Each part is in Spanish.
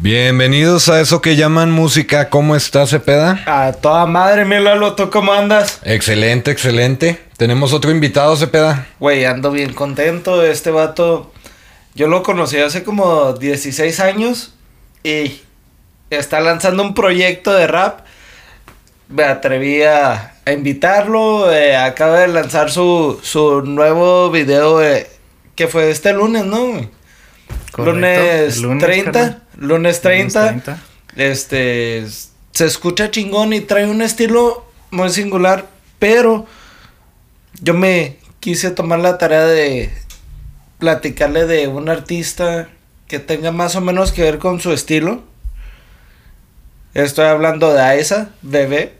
Bienvenidos a eso que llaman música. ¿Cómo estás, Cepeda? A toda madre, mi Lalo, ¿tú cómo andas? Excelente, excelente. Tenemos otro invitado, Cepeda. Güey, ando bien contento. Este vato, yo lo conocí hace como 16 años y está lanzando un proyecto de rap. Me atreví a, a invitarlo. eh, acaba de lanzar su, su nuevo video eh, que fue este lunes, ¿no? Correcto, Lunes, lunes, 30. carnal. Lunes 30. Lunes 30. Este se escucha chingón y trae un estilo muy singular, pero yo me quise tomar la tarea de platicarle de un artista que tenga más o menos que ver con su estilo. Estoy hablando de Aesa, bebé.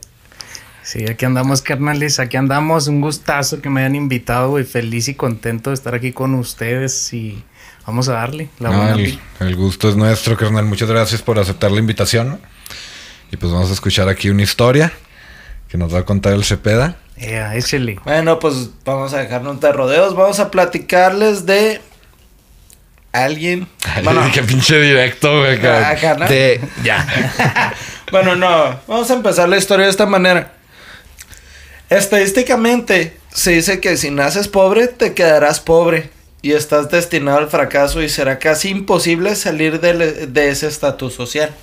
Sí, aquí andamos, carnales. Aquí andamos. Un gustazo que me hayan invitado, güey. Feliz y contento de estar aquí con ustedes. Y vamos a darle la No, buena el, gusto es nuestro, carnal. Muchas gracias por aceptar la invitación. Y pues vamos a escuchar aquí una historia que nos va a contar el Cepeda. Ea, échele. Bueno, pues vamos a dejarnos de rodeos. Vamos a platicarles de alguien. Bueno, Qué pinche directo, güey. cabrón. Acá, ¿no? De- ya. Bueno, no, vamos a empezar la historia de esta manera. Estadísticamente, se dice que si naces pobre, te quedarás pobre y estás destinado al fracaso y será casi imposible salir de, de ese estatus social.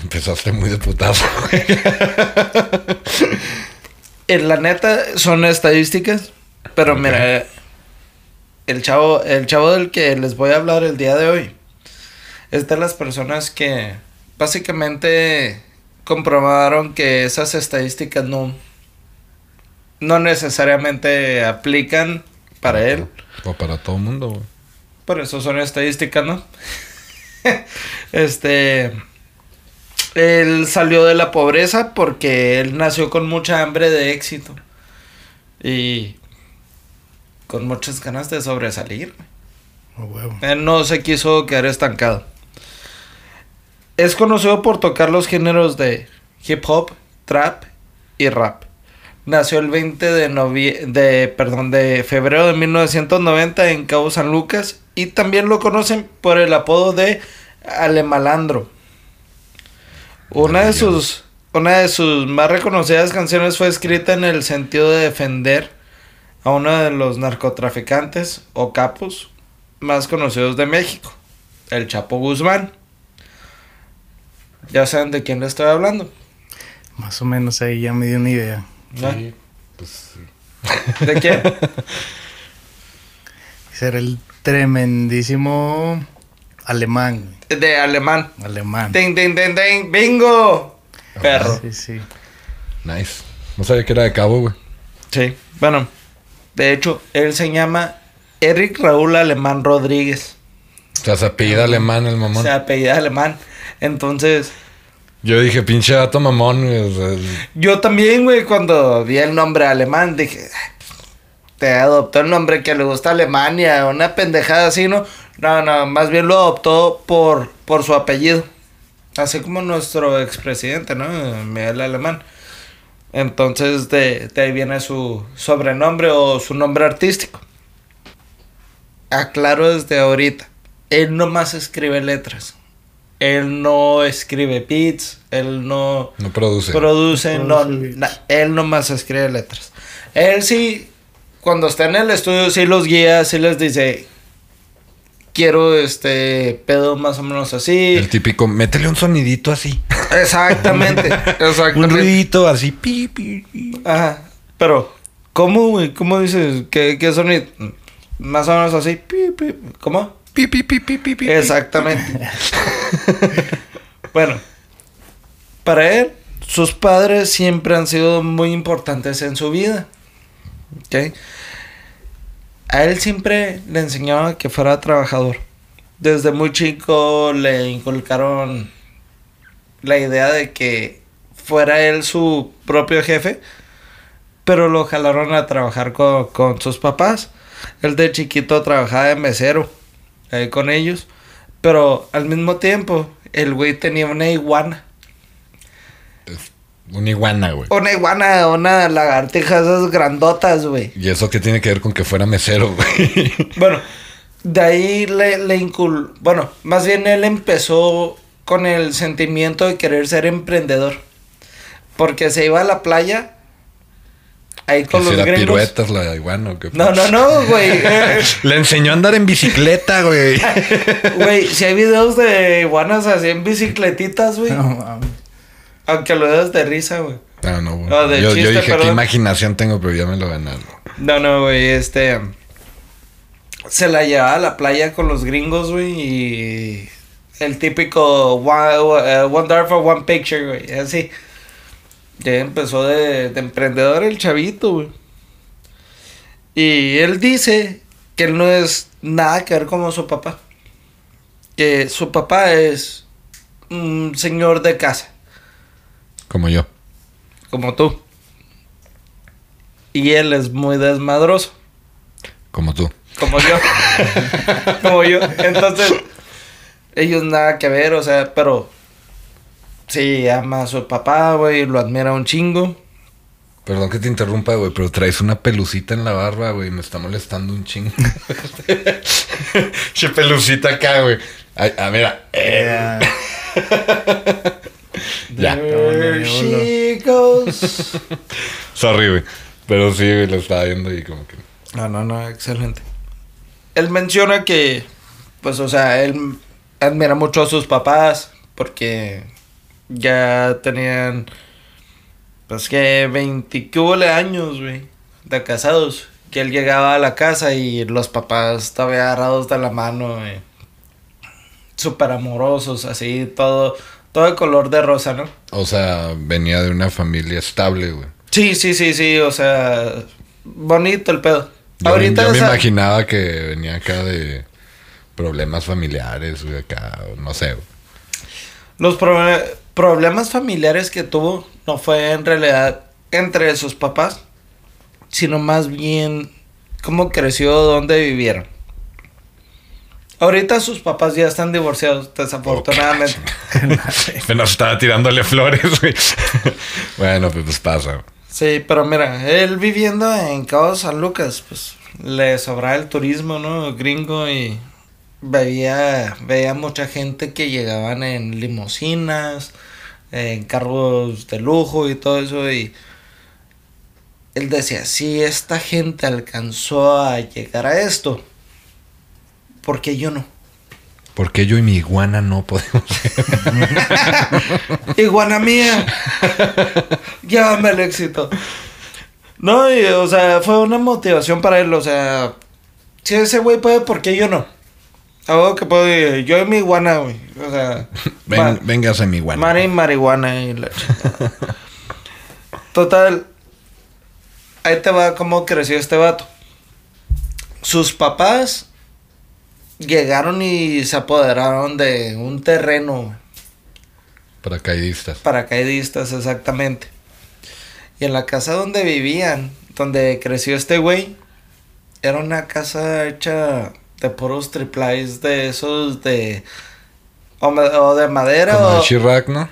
Empezaste muy de putazo. En la neta, son estadísticas, pero mira, el chavo, el chavo del que les voy a hablar el día de hoy es de las personas que básicamente comprobaron que esas estadísticas no, no necesariamente aplican para él. O para todo el mundo, güey. Por eso son estadísticas, ¿no? este. Él salió de la pobreza porque él nació con mucha hambre de éxito. Y. con muchas ganas de sobresalir. Oh, huevo. Él no se quiso quedar estancado. Es conocido por tocar los géneros de hip hop, trap y rap. Nació el 20 de, novie- de, perdón, de febrero de 1990 en Cabo San Lucas y también lo conocen por el apodo de Alemalandro. Una de sus una de sus más reconocidas canciones fue escrita en el sentido de defender a uno de los narcotraficantes o capos más conocidos de México, el Chapo Guzmán. Ya saben de quién le estoy hablando. Más o menos ahí ya me dio una idea. ¿No? pues sí. ¿De quién? Ser el tremendísimo alemán. De alemán. Alemán. Ding, ding, ding, ding. Bingo. Perro. Sí, sí. Nice. No sabía que era de cabo, güey. Sí. Bueno, de hecho, él se llama Eric Raúl Alemán Rodríguez. O sea, se apellida alemán el mamón. Se apellida alemán. Entonces, Yo dije, pinche dato mamón, yo también, güey, cuando vi el nombre alemán, dije, "Ay, te adoptó el nombre que le gusta Alemania, una pendejada así, ¿no? No, no, más bien lo adoptó por, por su apellido. Así como nuestro expresidente, ¿no? Miguel Alemán. Entonces, de, de ahí viene su sobrenombre o su nombre artístico. Aclaro desde ahorita. Él nomás escribe letras. Él no escribe beats. Él no no produce. produce, no, Produce na- él nomás escribe letras. Él sí, cuando está en el estudio, sí los guía, sí les dice, quiero este pedo más o menos así. el típico, métele un sonidito así. Exactamente, un exactamente. ruidito así. Pi, pi, pi. Ajá, pero, ¿cómo, güey? ¿Cómo dices? ¿Qué, qué sonido? Más o menos así, pi, pi, ¿cómo? Pi, pi, pi, pi, pi, pi. Exactamente. bueno, para él, sus padres siempre han sido muy importantes en su vida. ¿Ok? A él siempre le enseñaban que fuera trabajador. Desde muy chico le inculcaron la idea de que fuera él su propio jefe, pero lo jalaron a trabajar con, con sus papás. Él de chiquito trabajaba de mesero ahí con ellos, pero al mismo tiempo el güey tenía una iguana. Una iguana, güey. Una iguana, una lagartija esas grandotas, güey. ¿Y eso qué tiene que ver con que fuera mesero, güey? Bueno, de ahí le, le incul... Bueno, más bien él empezó con el sentimiento de querer ser emprendedor. Porque se iba a la playa. Ahí con si los gringos. piruetas la iguana o qué. No, no, no, güey. Le enseñó a andar en bicicleta, güey. Güey, si hay videos de iguanas así en bicicletitas, güey. No, mames. Aunque lo veas de risa, güey. Ah, no, güey. Ah, de yo, yo dije, qué imaginación tengo, pero ya me lo ganaron. No, no, güey, este... Se la llevaba a la playa con los gringos, güey, y... El típico one, eh, one dollar for one picture, güey, así. Ya empezó de, de emprendedor el chavito, güey. Y él dice que él no es nada que ver como su papá. Que su papá es un señor de casa, Como yo. como tú. Y él es muy desmadroso. Como tú. Como yo. como yo. Entonces, ellos nada que ver, o sea, pero sí, ama a su papá, güey, lo admira un chingo. Perdón que te interrumpa, güey, pero traes una pelucita en la barba, güey. Me está molestando un chingo. che pelucita acá, güey. Ay, ah, mira. Eh, Ya. There she goes. Sorry, güey. Pero sí, güey, lo estaba viendo y como que... No, no, no, excelente. Él menciona que, pues, o sea, él admira mucho a sus papás porque ya tenían, pues, que 20 ¿qué hubo años, güey, de casados. Que él llegaba a la casa y los papás estaban agarrados de la mano, güey. Súper amorosos, así, todo, todo de color de rosa, ¿no? O sea, venía de una familia estable, güey. Sí, sí, sí, sí, o sea, bonito el pedo. Yo, Ahorita yo me imaginaba que venía acá de problemas familiares, güey, acá, no sé. güey. Los pro- problemas familiares que tuvo no fue en realidad entre sus papás, sino más bien cómo creció, dónde vivieron. Ahorita sus papás ya están divorciados, desafortunadamente. Apenas estaba tirándole flores, bueno, pues, pues pasa. Sí, pero mira, él viviendo en Cabo San Lucas, pues le sobraba el turismo, ¿no? Gringo y veía, veía mucha gente que llegaban en limusinas, en carros de lujo y todo eso y él decía, si esta gente alcanzó a llegar a esto, ¿por qué yo no? ¿Por qué yo y mi iguana no podemos? Iguana mía. Llévame al éxito. No, y, o sea, fue una motivación para él. O sea, si ese güey puede, ¿por qué yo no? Algo que puedo ir, Yo y mi iguana, güey. O sea, Ven, véngase mi iguana. Mari marihuana y la. Total. Ahí te va cómo creció este vato. Sus papás llegaron y se apoderaron de un terreno. Paracaidistas. Paracaidistas, exactamente. Y en la casa donde vivían, donde creció este güey, era una casa hecha de puros triplies de esos de. O, de madera Como o. de Chirac, ¿no?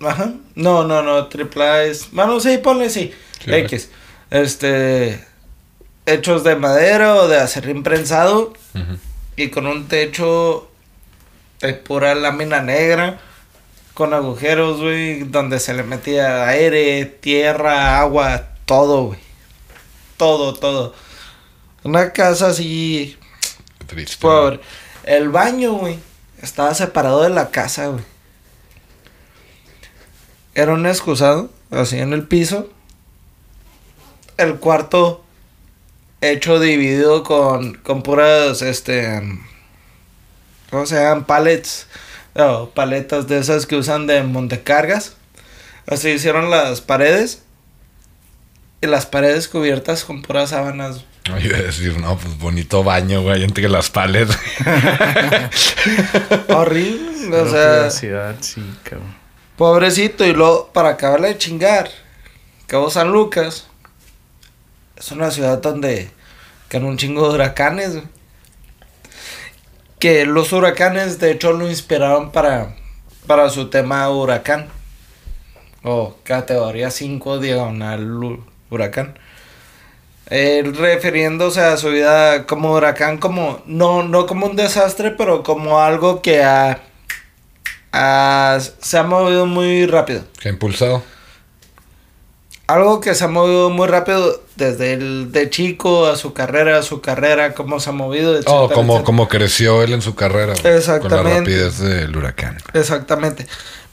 Ajá. No, no, no, triplies. Bueno, sí, ponle sí. Sí, X. Este. Hechos de madera o de acero imprensado Ujú. y con un techo de pura lámina negra, con agujeros, güey, donde se le metía aire, tierra, agua, todo, güey. Todo, todo. Una casa así, triste. pobre. El baño, güey, estaba separado de la casa, güey. Era un excusado, así en el piso. El cuarto hecho dividido con, con puras, este, ¿cómo se llaman? Pallets, o paletas de esas que usan de montecargas. Así hicieron las paredes. Y las paredes cubiertas con puras sábanas. No, iba a decir, no, pues bonito baño, güey, entre las palets. Horrible, o sea, privacidad, sí, cabrón. pobrecito. Y luego, para acabarle de chingar, Cabo San Lucas es una ciudad donde caen un chingo de huracanes, güey. Que los huracanes, de hecho, lo inspiraron para, para su tema huracán. O categoría 5 diagonal hu- huracán. Él refiriéndose a su vida como huracán, como, no, no como un desastre, pero como algo que ha, ha- se ha movido muy rápido. ¿Qué ha impulsado? Algo que se ha movido muy rápido desde el de chico a su carrera, a su carrera, cómo se ha movido, Oh, etcétera, como, etcétera. como creció él en su carrera. güey, Con la Exactamente. rapidez del huracán. Exactamente.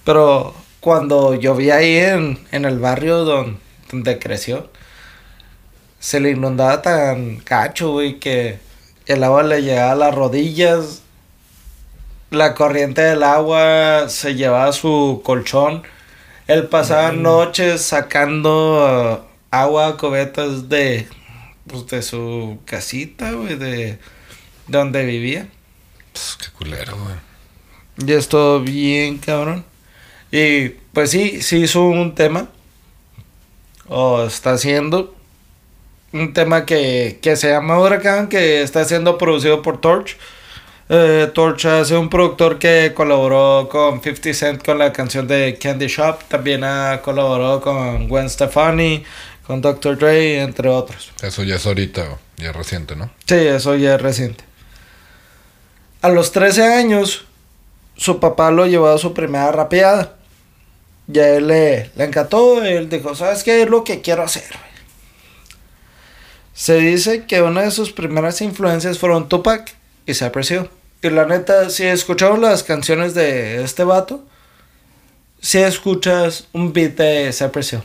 Pero cuando yo vi ahí en, en el barrio don- donde creció, se le inundaba tan cacho, güey, que el agua le llegaba a las rodillas. La corriente del agua se llevaba su colchón. Él pasaba noches sacando uh, agua a cubetas de, pues, de su casita, güey, de donde vivía. Pues, qué culero, güey. Y esto bien cabrón. Y pues sí, sí hizo un tema. O está haciendo. Un tema que, que se llama Huracán, que está siendo producido por Torch. Eh, Torch es un productor que colaboró con 50 Cent con la canción de Candy Shop. También ha colaborado con Gwen Stefani, con Dr. Dre, entre otros. Eso ya es ahorita, ya es reciente, ¿no? Sí, eso ya es reciente. A los 13 años, su papá lo llevó a su primera rapeada. Y a él le, le encantó. Él dijo, ¿sabes qué es lo que quiero hacer? Güey?" Se dice que una de sus primeras influencias fueron Tupac y Cypress Hill. Y la neta, si escucharon las canciones de este vato, si escuchas un beat de Cypress Hill.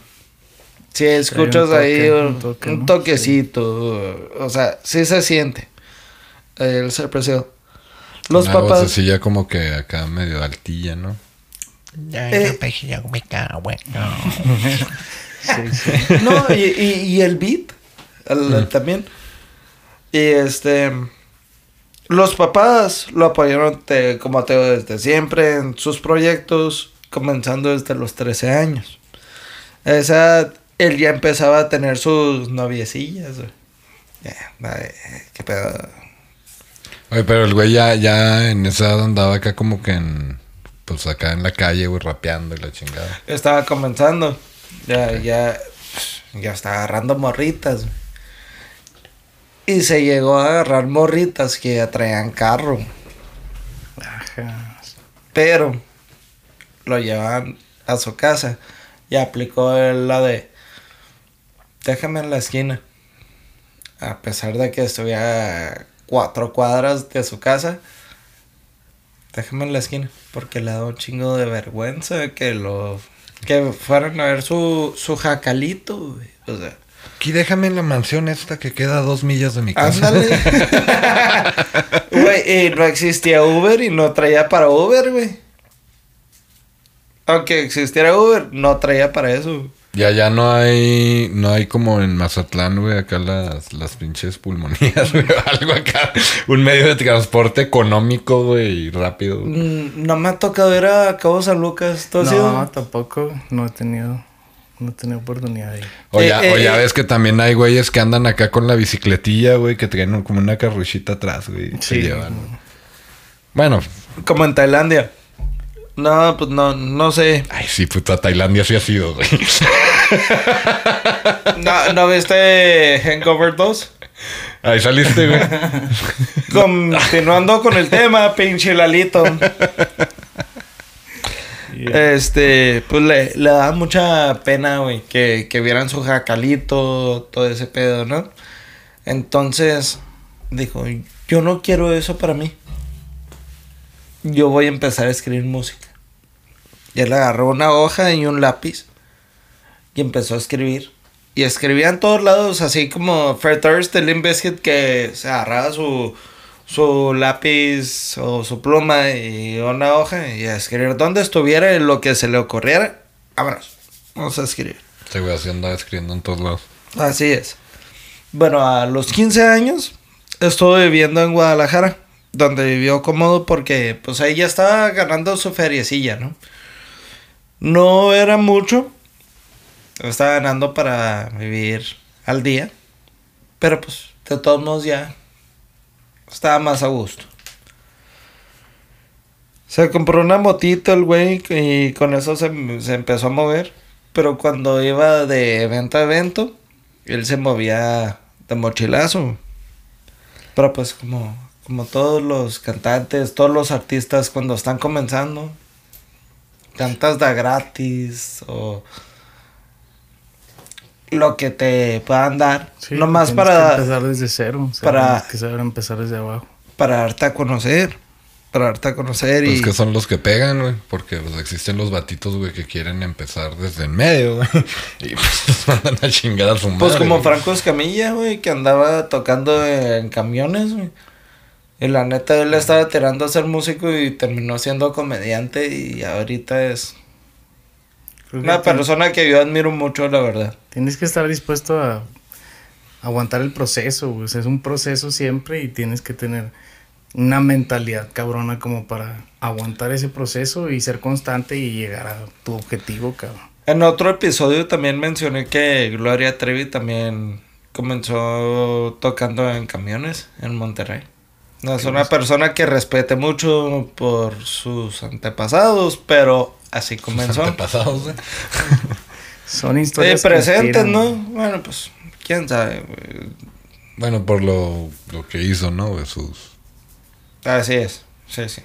Si escuchas toque, ahí un, un toque, un ¿no? toquecito, o sea, sí se siente el Cypress Hill. Los Una papás... vocecilla como que acá medio altilla, ¿no? Eh, Sí, sí. No, y, y, y el beat el- también. Y este. Los papás lo apoyaron, te- como te digo, desde siempre en sus proyectos, comenzando desde los 13 años. Esa él ya empezaba a tener sus noviecillas. güey. Ya, madre, qué pedo. Oye, pero el güey ya, ya en esa edad andaba acá como que en... Pues acá en la calle, güey, rapeando y la chingada. Estaba comenzando. Ya, ya, ya estaba agarrando morritas. güey. Y se llegó a agarrar morritas que ya traían carro. Ajá. Pero lo llevaban a su casa. Y aplicó la de déjame en la esquina. A pesar de que estuviera cuatro cuadras de su casa. Déjame en la esquina. Porque le da un chingo de vergüenza que lo que fueran a ver su, su jacalito, güey. O sea, Aquí déjame en la mansión esta que queda a dos millas de mi casa. ándale. Güey, y no existía Uber y no traía para Uber, güey. Aunque existiera Uber, no traía para eso. güey. Y allá no hay, no hay como en Mazatlán, güey, acá las, las pinches pulmonías, güey, algo acá. Un medio de transporte económico, güey, y rápido. Mm, No me ha tocado ir a Cabo San Lucas. ¿Tú has No, ido? tampoco. No he tenido. No tenido oportunidad de ir. O, Eh, ya, eh, o ya eh. ves que también hay güeyes que andan acá con la bicicletilla, güey, que traen un- como una carruchita atrás, güey. y se Sí. llevan. Bueno, Como en Tailandia. No, pues no, no sé. ay, sí, puta, Tailandia sí ha sido, güey. ¿No, ¿no viste Hangover 2? Ahí saliste, güey. Continuando con el tema, pinche Lalito. Este, pues le, le da mucha pena, güey, que, que vieran su jacalito, todo ese pedo, ¿no? Entonces, dijo, yo no quiero eso para mí. Yo voy a empezar a escribir música. Y él agarró una hoja y un lápiz y empezó a escribir. Y escribía en todos lados, así como Durst de Limp Bizkit, que se agarraba su, su lápiz o su pluma y una hoja y a escribir donde estuviera y lo que se le ocurriera. Vámonos, vamos a escribir. Güey así andaba escribiendo en todos lados. Así es. Bueno, a los 15 años estuve viviendo en Guadalajara, donde vivió cómodo porque pues ahí ya estaba ganando su feriecilla, ¿no? No era mucho, estaba ganando para vivir al día, pero pues de todos modos ya estaba más a gusto. Se compró una motito el güey y con eso se, se empezó a mover. Pero cuando iba de evento a evento, él se movía de mochilazo. Pero pues como, como todos los cantantes, todos los artistas cuando están comenzando, cantas de gratis o lo que te puedan dar. Sí, nomás para, que empezar desde cero. o sea, para- que saber empezar desde abajo. para darte a conocer. Para darte a conocer Pues y... que son los que pegan, güey. Porque pues, existen los batitos, güey, que quieren empezar desde en medio, güey. Y pues los mandan a chingar a su madre. Pues como. Franco Escamilla, güey, que andaba tocando en camiones, güey. Y la neta, él estaba tirando a ser músico y terminó siendo comediante y ahorita es Que una tien- persona que yo admiro mucho, la verdad. Tienes que estar dispuesto a aguantar el proceso, güey. O sea, es un proceso siempre y tienes que tener una mentalidad cabrona como para aguantar ese proceso y ser constante y llegar a tu objetivo, cabrón. En otro episodio también mencioné que Gloria Trevi también comenzó tocando en camiones en Monterrey. No, es una persona que respete mucho por sus antepasados, pero así comenzó. antepasados, güey. Son Eh, historias que presentes, ¿no? Bueno, pues, quién sabe, güey. Bueno, por lo, lo que hizo, ¿no? Sus... Así es, sí, sí.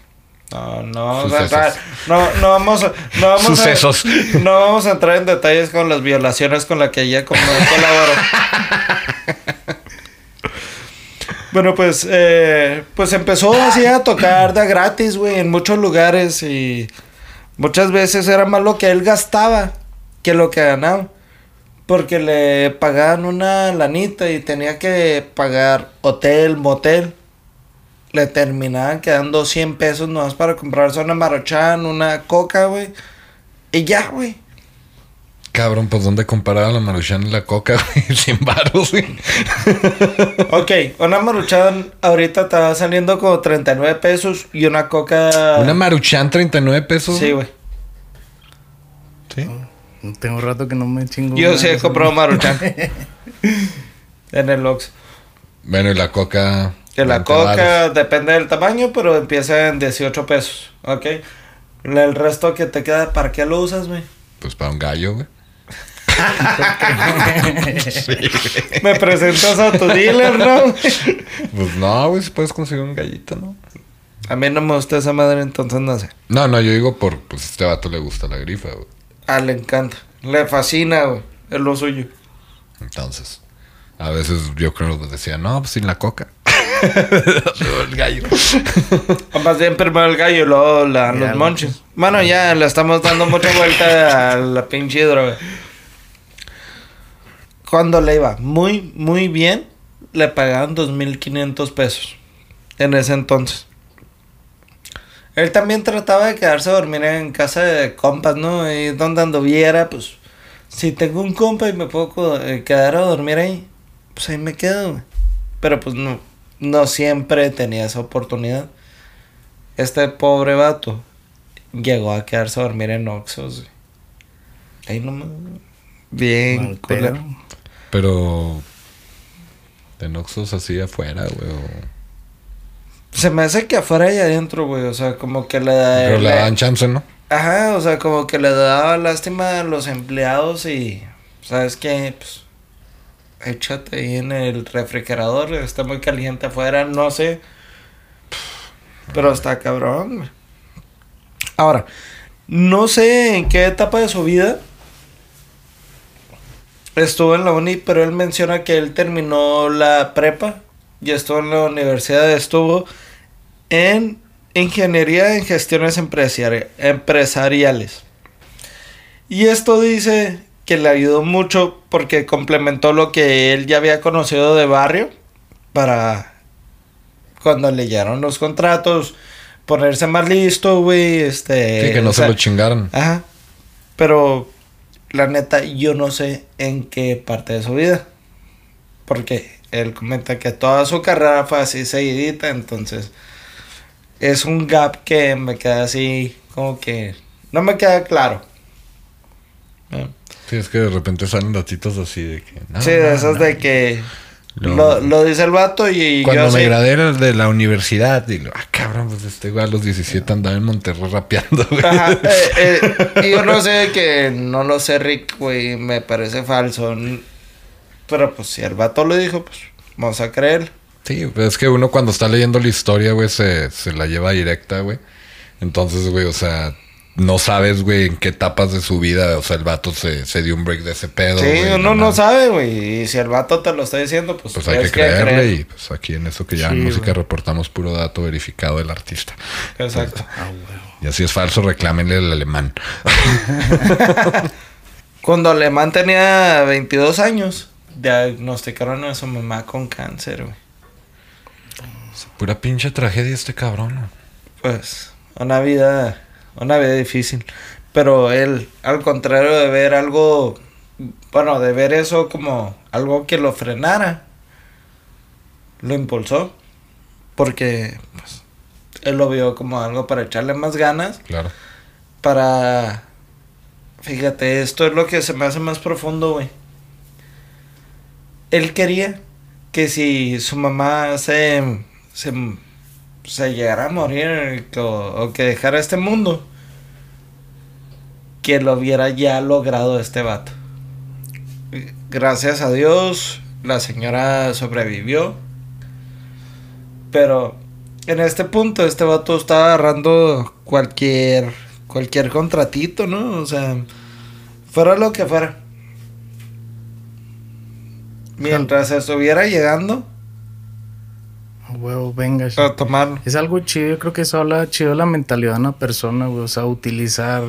No, no vamos Sucesos. a entrar, no, no vamos a, no vamos Sucesos. a, no vamos a entrar en detalles con las violaciones con las que ella como colaboró. bueno, pues, eh, pues empezó así a tocar de gratis, güey, en muchos lugares y muchas veces era más lo que él gastaba que lo que ganaba. Porque le pagaban una lanita y tenía que pagar hotel, motel. Le terminaban quedando 100 pesos nomás para comprarse una maruchan, una coca, güey. Y ya, güey. Cabrón, pues ¿dónde comparaban la maruchan y la coca, güey? Sin baros, güey. Ok, una maruchan ahorita va saliendo como 39 pesos y una coca... Una maruchan, 39 pesos. Sí, güey. Sí. Tengo rato que no me chingo. Yo sí he comprado ¿no? maruchan. en el Ox. Bueno, y la coca. Que la 20 coca depende del tamaño, pero empieza en 18 pesos. Ok. El resto que te queda, ¿para qué lo usas, güey? Pues para un gallo, güey. Me presentas a tu dealer, ¿no? Pues no, güey, si puedes conseguir un gallito, ¿no? A mí no me gusta esa madre, entonces no sé. No, no, yo digo por, pues a este vato le gusta la grifa, güey. Ah, le encanta. Le fascina, güey. Es lo suyo. Entonces, a veces yo creo que decía, no, pues sin la coca. el gallo. O más bien primero el gallo y luego la- Ya, los monches. Bueno, ya le estamos dando mucha vuelta a la pinche droga. Cuando le iba muy, muy bien, le pagaban 2.500 pesos. En ese entonces. Él también trataba de quedarse a dormir en casa de compas, ¿no? Y donde anduviera, pues... Si tengo un compa y me puedo eh, quedar a dormir ahí, pues ahí me quedo, güey. Pero pues no, no siempre tenía esa oportunidad. Este pobre vato llegó a quedarse a dormir en Oxos, güey. Ahí nomás. Bien, culero. Pero. De Noxos así afuera, güey. o- Se me hace que afuera y adentro, güey. O sea, como que le da. Pero le dan chance, ¿no? Ajá, o sea, como que le daba lástima a los empleados y. ¿Sabes qué? Pues. Échate ahí en el refrigerador. Está muy caliente afuera, no sé. Pero está cabrón, güey. Ahora, no sé en qué etapa de su vida estuvo en la uni, pero él menciona que él terminó la prepa y estuvo en la universidad, estuvo en ingeniería en gestiones empresari- empresariales. Y esto dice que le ayudó mucho porque complementó lo que él ya había conocido de barrio para cuando le llegaron los contratos, ponerse más listo, güey, este... Sí, que no o se lo chingaran. Ajá. Pero la neta, yo no sé en qué parte de su vida. Porque él comenta que toda su carrera fue así seguidita, entonces es un gap que me queda así como que no me queda claro. Eh, Sí, es que de repente salen datitos así de que. no, sí, no, de esos no. de que No. lo, lo dice el vato y Cuando yo me así, gradué de la universidad, y lo, ah, cabrón, pues este güey a los 17 andaba en Monterrey rapeando, güey. Ajá, eh, eh, y yo no sé que no lo sé, Rick, güey, me parece falso. Pero pues si el vato lo dijo, pues vamos a creer. Sí, pues es que uno cuando está leyendo la historia, güey, se, se la lleva directa, güey. Entonces, güey, o sea, no sabes, güey, en qué etapas de su vida, o sea, el vato se, se dio un break de ese pedo. Sí, uno no sabe, güey. Y si el vato te lo está diciendo, pues, Pues hay que creer. creerle y pues aquí en eso que ya Sí, en música reportamos puro dato verificado del artista. Exacto. Ah. Y así es falso, reclámenle al alemán. Cuando Alemán tenía 22 años, diagnosticaron a su mamá con cáncer, güey. Pura pinche tragedia este cabrón. ¿no? Pues, una vida, una vida difícil. Pero él, al contrario de ver algo, bueno, de ver eso como algo que lo frenara, lo impulsó. Porque, pues, él lo vio como algo para echarle más ganas, Claro. para... Fíjate, esto es lo que se me hace más profundo, güey. Él quería que si su mamá se, se, se llegara a morir o, o que dejara este mundo, que lo hubiera ya logrado este vato. Gracias a Dios, la señora sobrevivió. Pero en este punto, este vato estaba agarrando cualquier, cualquier contratito, ¿no? O sea, fuera lo que fuera. Mientras estuviera llegando huevo, venga. sí. a tomarlo. Es algo chido, yo creo que eso habla chido de la mentalidad de una persona, güey. O sea, utilizar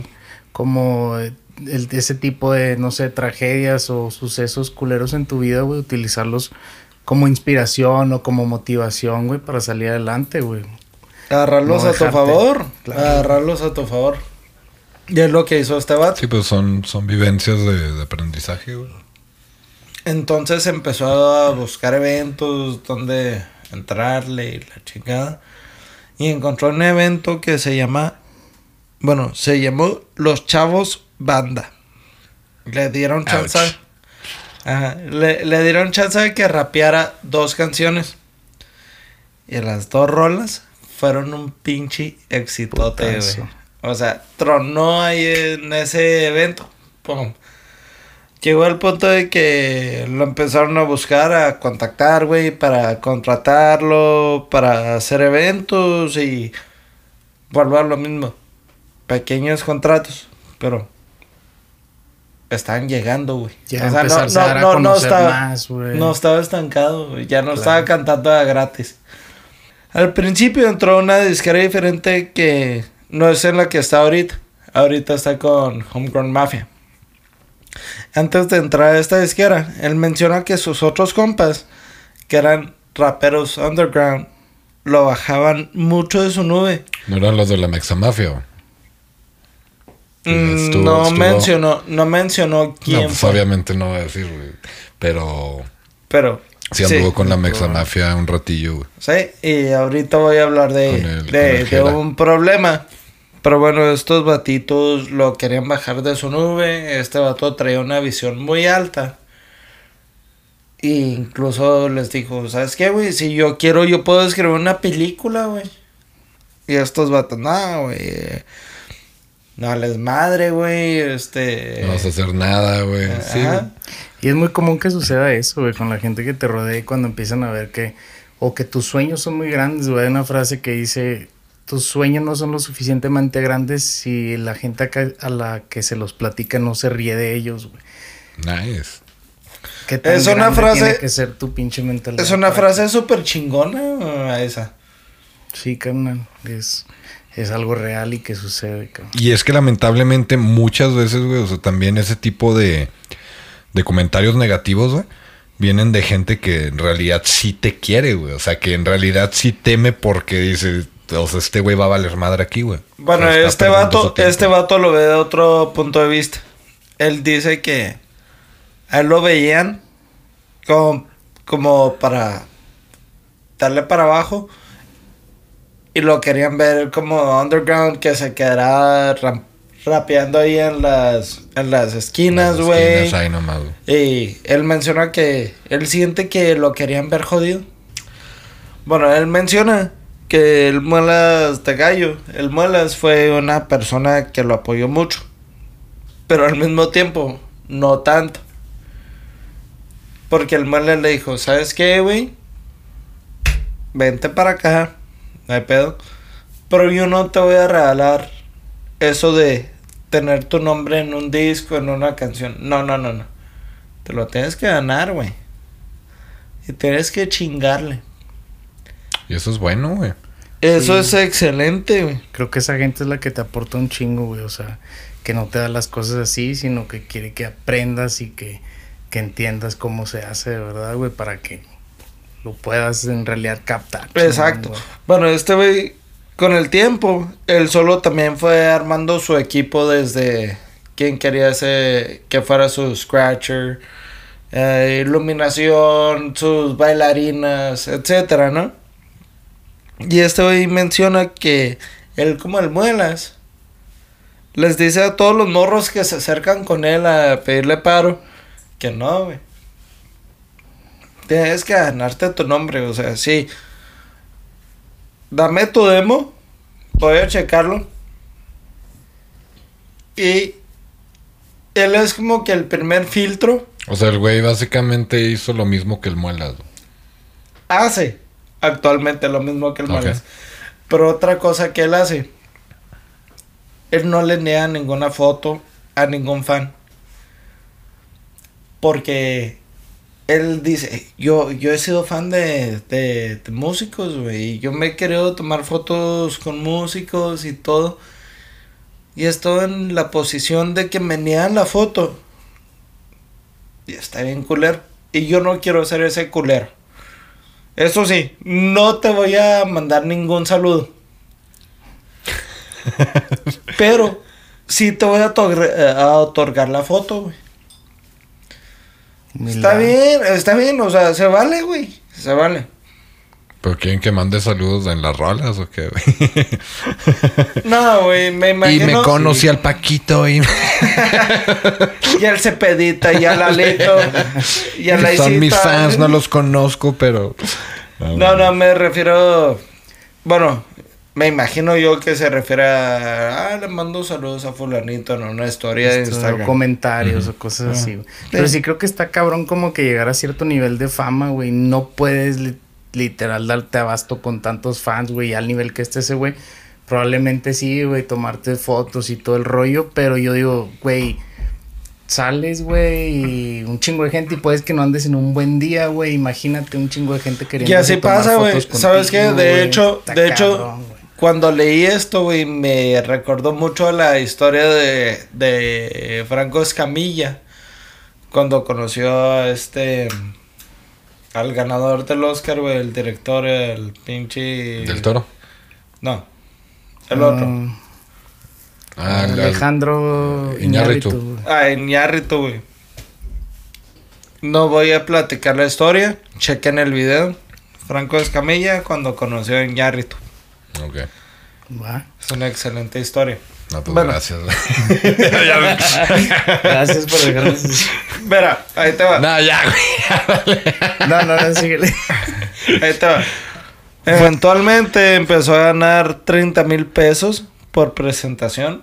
como eh, el- ese tipo de, no sé, tragedias o sucesos culeros en tu vida, güey. Utilizarlos como inspiración o como motivación, güey, para salir adelante, güey. Agarrarlos No a tu favor. Claro. Agarrarlos a tu favor. Y es lo que hizo este vato. Sí, pues son, son vivencias de, de aprendizaje, güey. Entonces empezó a buscar eventos donde entrarle y la chingada. Y encontró un evento que se llama. Bueno, se llamó Los Chavos Banda. Le dieron chance. Ajá, le, le dieron chance de que rapeara dos canciones. Y las dos rolas fueron un pinche exitote, güey. O sea, tronó ahí en ese evento. Pum. Llegó al punto de que lo empezaron a buscar, a contactar, güey, para contratarlo, para hacer eventos y volver a lo mismo. Pequeños contratos, pero están llegando, güey. Ya empezarse a dar a conocer más, güey. No estaba estancado. Ya no Claro. estaba cantando a gratis. Al principio entró una disquera diferente que no es en la que está ahorita. Ahorita está con Homegrown Mafia. Antes de entrar a esta disquera, él menciona que sus otros compas, que eran raperos underground, lo bajaban mucho de su nube. No eran los de la Mexamafia, Mm, estuvo- no estuvo- mencionó, no mencionó quién No, pues fue, obviamente no voy a decir, güey. Pero pero sí anduvo con la Mexamafia un ratillo, güey. Sí, y ahorita voy a hablar de, el- de, un problema. Pero bueno, estos batitos lo querían bajar de su nube. Este vato traía una visión muy alta. E incluso les dijo, ¿sabes qué, güey? Si yo quiero, yo puedo escribir una película, güey. Y estos vatos, no, güey. No les madre, güey. Este... No vas a hacer nada, güey. Sí. Y es muy común que suceda eso, güey, con la gente que te rodea y cuando empiezan a ver que, o que tus sueños son muy grandes, güey. Hay una frase que dice, tus sueños no son lo suficientemente grandes si la gente a la que se los platica no se ríe de ellos, güey. Nice. ¿Qué tan Es una frase- Tiene que ser tu pinche mentalidad. Es una frase súper chingona esa. Sí, carnal. Es, es algo real y que sucede, cabrón. Y es que lamentablemente muchas veces, güey, o sea, también ese tipo de, de comentarios negativos, güey, vienen de gente que en realidad sí te quiere, güey. O sea, que en realidad sí teme porque dice, o sea, este güey va a valer madre aquí, güey. Bueno, O sea, está este vato, este vato lo ve de otro punto de vista. Él dice que a él lo veían como, como para darle para abajo y lo querían ver como underground que se quedará ram- rapeando ahí en las en las esquinas, güey. Y él menciona que él siente que lo querían ver jodido. Bueno, él menciona que el Muelas de Gallo, el Muelas fue una persona que lo apoyó mucho, pero al mismo tiempo no tanto. Porque el mueble le dijo, ¿sabes qué, güey? Vente para acá, no hay pedo. Pero yo no te voy a regalar eso de tener tu nombre en un disco, en una canción. No, no, no, no. Te lo tienes que ganar, güey. Y tienes que chingarle. Y eso es bueno, güey. Eso Sí. es excelente, güey. Creo que esa gente es la que te aporta un chingo, güey. O sea, que no te da las cosas así, sino que quiere que aprendas y que, que entiendas cómo se hace, de verdad, güey, para que lo puedas en realidad captar. Exacto. güey. Bueno, este güey, con el tiempo, él solo también fue armando su equipo desde quien quería ese, que fuera su scratcher, eh, iluminación, sus bailarinas, etcétera, ¿no? Y este güey menciona que él como el muelas les dice a todos los morros que se acercan con él a pedirle paro que no, güey. Tienes que ganarte tu nombre, o sea, sí. Dame tu demo, voy a checarlo. Y él es como que el primer filtro O sea, el güey básicamente hizo lo mismo que el Muelas. hace actualmente lo mismo que el Ok. Malas. Pero otra cosa que él hace, él no le niega ninguna foto a ningún fan. Porque él dice, yo, yo he sido fan de, de, de músicos, güey. Y yo me he querido tomar fotos con músicos y todo. Y estoy en la posición de que me niegan la foto. Y está bien culero. Y yo no quiero ser ese culero. Eso sí, no te voy a mandar ningún saludo. Pero sí te voy a, otorgar- eh, a otorgar la foto, güey. Está bien, está bien, o sea, se vale, güey. Se vale. ¿Pero quieren que mande saludos en las rolas o qué? No, güey, me y imagino. me conocí al Paquito y... Y el Cepedita, y al Alito, y a la Son mis fans, no los conozco, pero... No, no, me refiero. Bueno, me imagino yo que se refiere a. Ah, le mando saludos a Fulanito en una historia de Instagram. comentarios o cosas así. güey. Pero sí creo que está cabrón como que llegar a cierto nivel de fama, güey. No puedes literal darte abasto con tantos fans, güey, al nivel que esté ese güey. Probablemente sí, güey, tomarte fotos y todo el rollo, pero yo digo, güey, sales, güey, y un chingo de gente y puedes que no andes en un buen día, güey. Imagínate un chingo de gente queriendo Y así pasa, güey. ¿Sabes qué? De hecho, de hecho, cuando leí esto, güey, me recordó mucho a la historia de, de Franco Escamilla. Cuando conoció a este. Al ganador del Oscar, güey, el director, el pinche. ¿Del Toro? No. El otro. Ah, el- Alejandro Iñárritu. Ah, Iñárritu, güey. No voy a platicar la historia. Chequen el video. Franco Escamilla cuando conoció a Iñárritu. Ok. Va. Es una excelente historia. No, pues Bueno. gracias. Gracias por dejarnos. Verá, ahí te va. no, ya, güey. No, no, no, síguele. Ahí te va. Eventualmente empezó a ganar 30 mil pesos por presentación.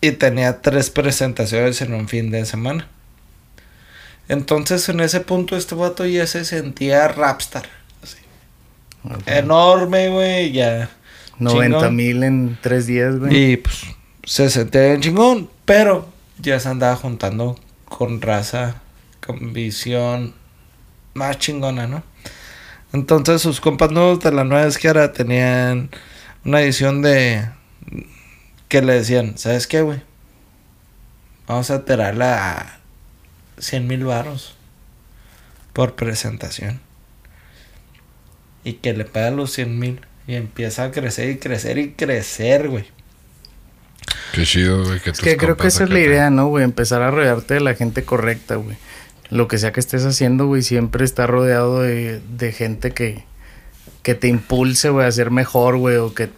Y tenía tres presentaciones en un fin de semana. Entonces en ese punto este vato ya se sentía rapstar. así. Enorme, güey, ya. 90 chingón. mil en tres días, güey. Y pues se sentía bien chingón. Pero ya se andaba juntando con raza, con visión más chingona, ¿no? Entonces sus compas nuevos de la nueva esquera tenían una edición de que le decían, ¿sabes qué, güey? Vamos a tirarla a 100 mil varos por presentación. Y que le paga los 100 mil y empieza a crecer y crecer y crecer, güey. Qué chido, güey. Que Es que creo que esa es la idea, ¿no, güey? Empezar a rodearte de la gente correcta, güey. Lo que sea que estés haciendo, güey, siempre está rodeado de, de gente que, que te impulse, güey, a ser mejor, güey, o que,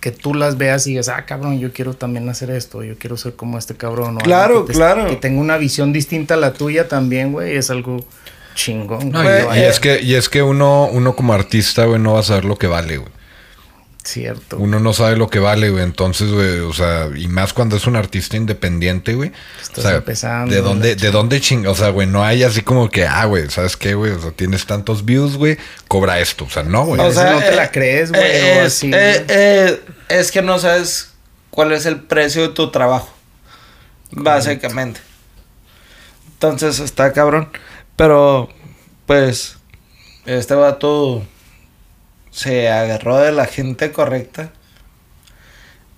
que tú las veas y digas, ah, cabrón, yo quiero también hacer esto, yo quiero ser como este cabrón. o Claro, alguien que te- claro. Que tenga una visión distinta a la tuya también, güey, es algo chingón. No, güey. y, es que, y es que uno, uno como artista, güey, no va a saber lo que vale, güey. Cierto. Uno no sabe lo que vale, güey. Entonces, güey, o sea, y más cuando es un artista independiente, güey. Estás o sea, empezando, ¿De dónde, de dónde ching? O sea, güey, no hay así como que, ah, güey, ¿sabes qué, güey? O sea, tienes tantos views, güey, cobra esto. O sea, no, güey. O sea, no te la crees, güey, o es, así, eh, eh, es que no sabes cuál es el precio de tu trabajo. Básicamente. Entonces está cabrón. Pero, pues, este vato se agarró de la gente correcta.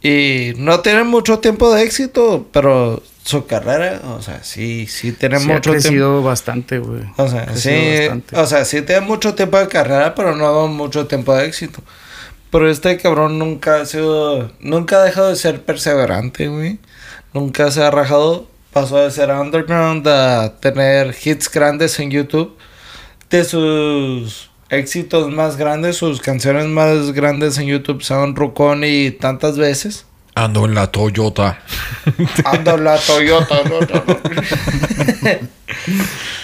Y no tiene mucho tiempo de éxito, pero su carrera, o sea, sí, sí tiene Sí ha mucho tiempo. crecido bastante, güey. O sea, Ha sí, bastante. o sea, sí tiene mucho tiempo de carrera, pero no mucho tiempo de éxito. Pero este cabrón nunca ha sido, nunca ha dejado de ser perseverante, güey. Nunca se ha rajado. Pasó de ser underground a tener hits grandes en YouTube. De sus éxitos más grandes, sus canciones más grandes en YouTube son Rucón y tantas veces. Ando en la Toyota. Ando en la Toyota. no, no, no.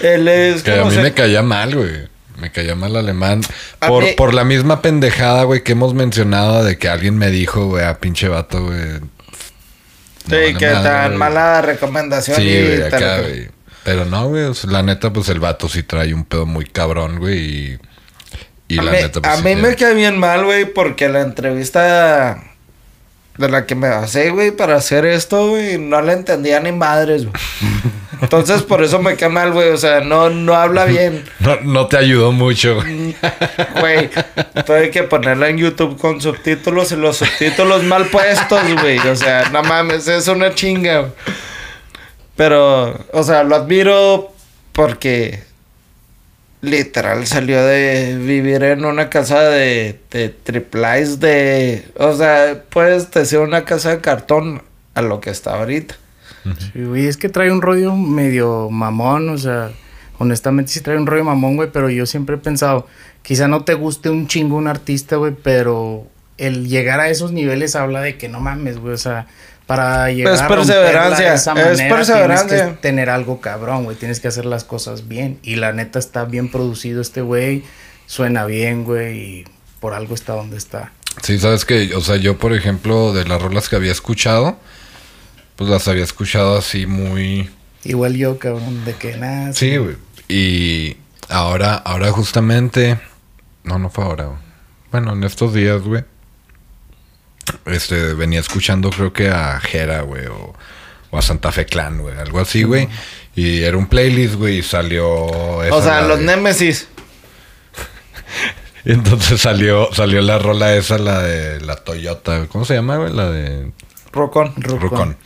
Él es Que a mí se- me caía mal, güey. Me caía mal alemán. Por, mí- por la misma pendejada, güey, que hemos mencionado de que alguien me dijo, güey, a pinche vato, güey. Sí, vale que madre, tan güey. mala recomendación. Sí, y güey, tal- acá, güey. Pero no, güey. la neta, pues el vato sí trae un pedo muy cabrón, güey. Y, y a la mí, neta, pues. a sí mí tiene- me cae bien mal, güey, porque la entrevista de la que me basé, güey, para hacer esto, güey, no la entendía ni madres, güey. Entonces, por eso me cae mal, güey. O sea, no, no habla bien, No, no te ayudó mucho, güey. güey. Tuve que ponerla en YouTube con subtítulos y los subtítulos mal puestos, güey. O sea, no mames, es una chinga. Pero, o sea, lo admiro porque literal salió de vivir en una casa de, de triplies de... O sea, puedes decir una casa de cartón a lo que está ahorita. Sí, güey, es que trae un rollo medio mamón, o sea, honestamente sí trae un rollo mamón, güey, pero yo siempre he pensado, quizá no te guste un chingo un artista, güey, pero el llegar a esos niveles habla de que no mames, güey, o sea, para llegar Es a romperla perseverancia, de esa es manera, perseverancia. tienes que tener algo cabrón, güey, tienes que hacer las cosas bien, y la neta está bien producido este güey, suena bien, güey, y por algo está donde está. Sí, sabes que, o sea, yo, por ejemplo, de las rolas que había escuchado, pues las había escuchado así muy. Igual yo, cabrón, de que nada. Sí, güey. Y ahora, ahora justamente. No, no fue ahora, güey. Bueno, en estos días, güey. Este, venía escuchando, creo que a Jera, güey, o, o a Santa Fe Clan, güey, algo así, güey. Y era un playlist, güey, y salió. esa o sea, los de- Némesis. Entonces salió, salió la rola esa, la de la Toyota. ¿Cómo se llama, güey? La de Rocón. Rucón.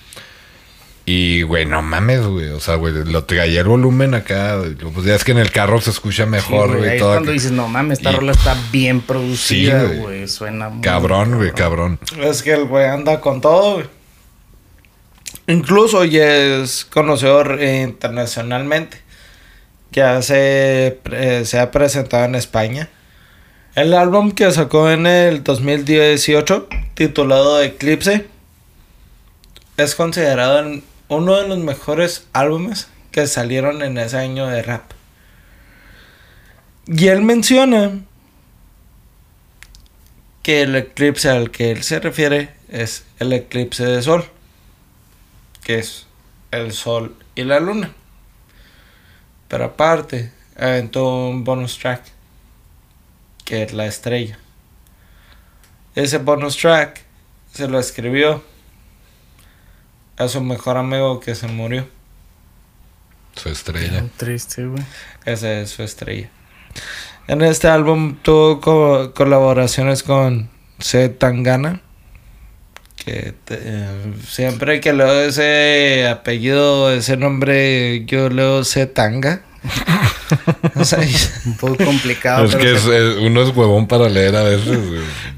Y, güey, no mames, güey. O sea, güey, lo traía el volumen acá. Pues ya es que en el carro se escucha Sí, mejor, güey, es todo cuando que- dices, no mames, esta Y- rola está bien producida, Sí, güey. Suena muy Cabrón, güey, cabrón. Es que el güey anda con todo, güey. Incluso ya es conocido eh, internacionalmente. Ya se, eh, se ha presentado en España. El álbum que sacó en el 2018, titulado Eclipse, es considerado en- uno de los mejores álbumes que salieron en ese año de rap. Y él menciona que el eclipse al que él se refiere es el eclipse de sol, que es el sol y la luna. Pero aparte, aventó un bonus track, que es la estrella. Ese bonus track se lo escribió a su mejor amigo que se murió. Su estrella. Qué Triste, güey. Esa es su estrella. En este álbum tuvo co- colaboraciones con C. Tangana. Que te- eh, siempre que leo ese apellido, ese nombre, yo leo C. Tanga. O sea, y- Un poco complicado. es que es- es- uno es huevón para leer a veces,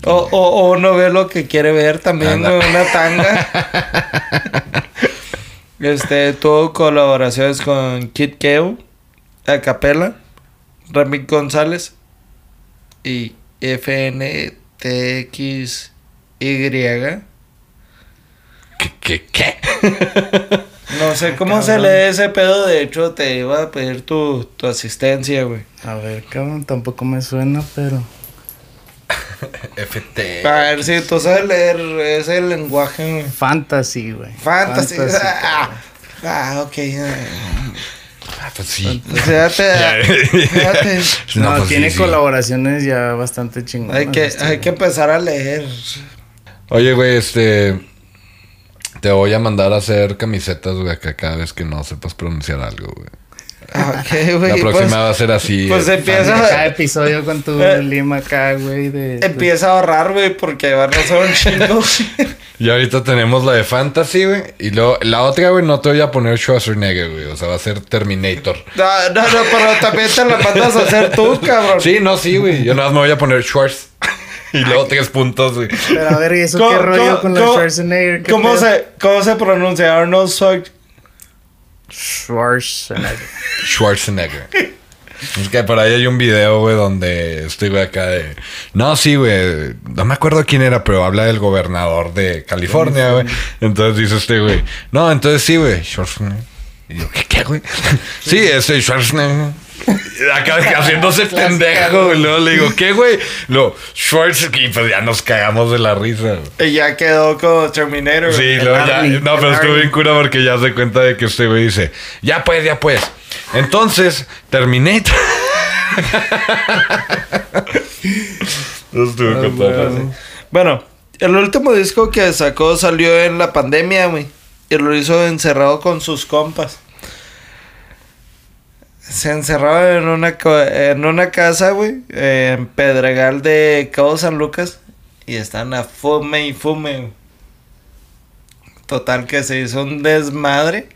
o, o- o uno ve lo que quiere ver también, Anda. una tanga. Este, tuvo colaboraciones con Kid Keo, Acapella, Remy González y FNTXY. ¿Qué, qué, qué? No sé cómo se lee ese pedo, de hecho te iba a pedir tu, tu asistencia, güey. A ver, cabrón, tampoco me suena, pero. NFT. A ver si tú sabes leer ese lenguaje. güey. Fantasy, güey. Fantasy. Ah, ah, ok. Ah, pues sí. Fíjate, fíjate. No, pues tiene sí, sí. colaboraciones ya bastante chingonas. Hay que, este, hay que empezar a leer. Oye, güey, este. Te voy a mandar a hacer camisetas, güey, acá cada vez que no sepas pronunciar algo, güey. Ah, Ok, güey. La próxima pues, va a ser así. pues eh, empieza- Cada episodio con tu Eh. lima acá, güey. De, de- Empieza a ahorrar, güey, porque van a ser un chingo. Y ahorita tenemos la de Fantasy, güey. Y luego la otra, güey, no te voy a poner Schwarzenegger, güey. O sea, va a ser Terminator. No, no, no, pero también te la mandas a hacer tú, cabrón. Sí, no, sí, güey. Yo nada más me voy a poner Schwarz. y luego tres puntos, güey. Pero a ver, ¿y eso ¿Cómo- qué rollo cómo- con la Schwarzenegger? ¿Qué ¿Cómo se, ¿Cómo se pronuncia Arnold Schwarzenegger? Schwarzenegger. Schwarzenegger. Es que por ahí hay un video, güey, donde estoy, güey, acá de... No, sí, güey. No me acuerdo quién era, pero habla del gobernador de California, güey. Entonces dice este, güey. No, entonces sí, güey. Schwarzenegger. Y yo, ¿qué, qué, güey? sí, ese Schwarzenegger. Y Acá haciéndose pendejo, güey. Luego le digo, ¿qué, güey? Lo, Schwarzenegger. Y pues ya nos cagamos de la risa. Y ya quedó como Terminator. Sí, luego ya. No, pero Arnie. bien cura porque ya se cuenta de que este güey dice: Ya pues, ya pues. Entonces, Terminator. No estuvo Ah, con. Bueno, el último disco que sacó salió en la pandemia, güey. Y lo hizo encerrado con sus compas. Se encerraba en una, co- en una casa, güey. en Pedregal de Cabo San Lucas. Y están a fume y fume. Total que se hizo un desmadre.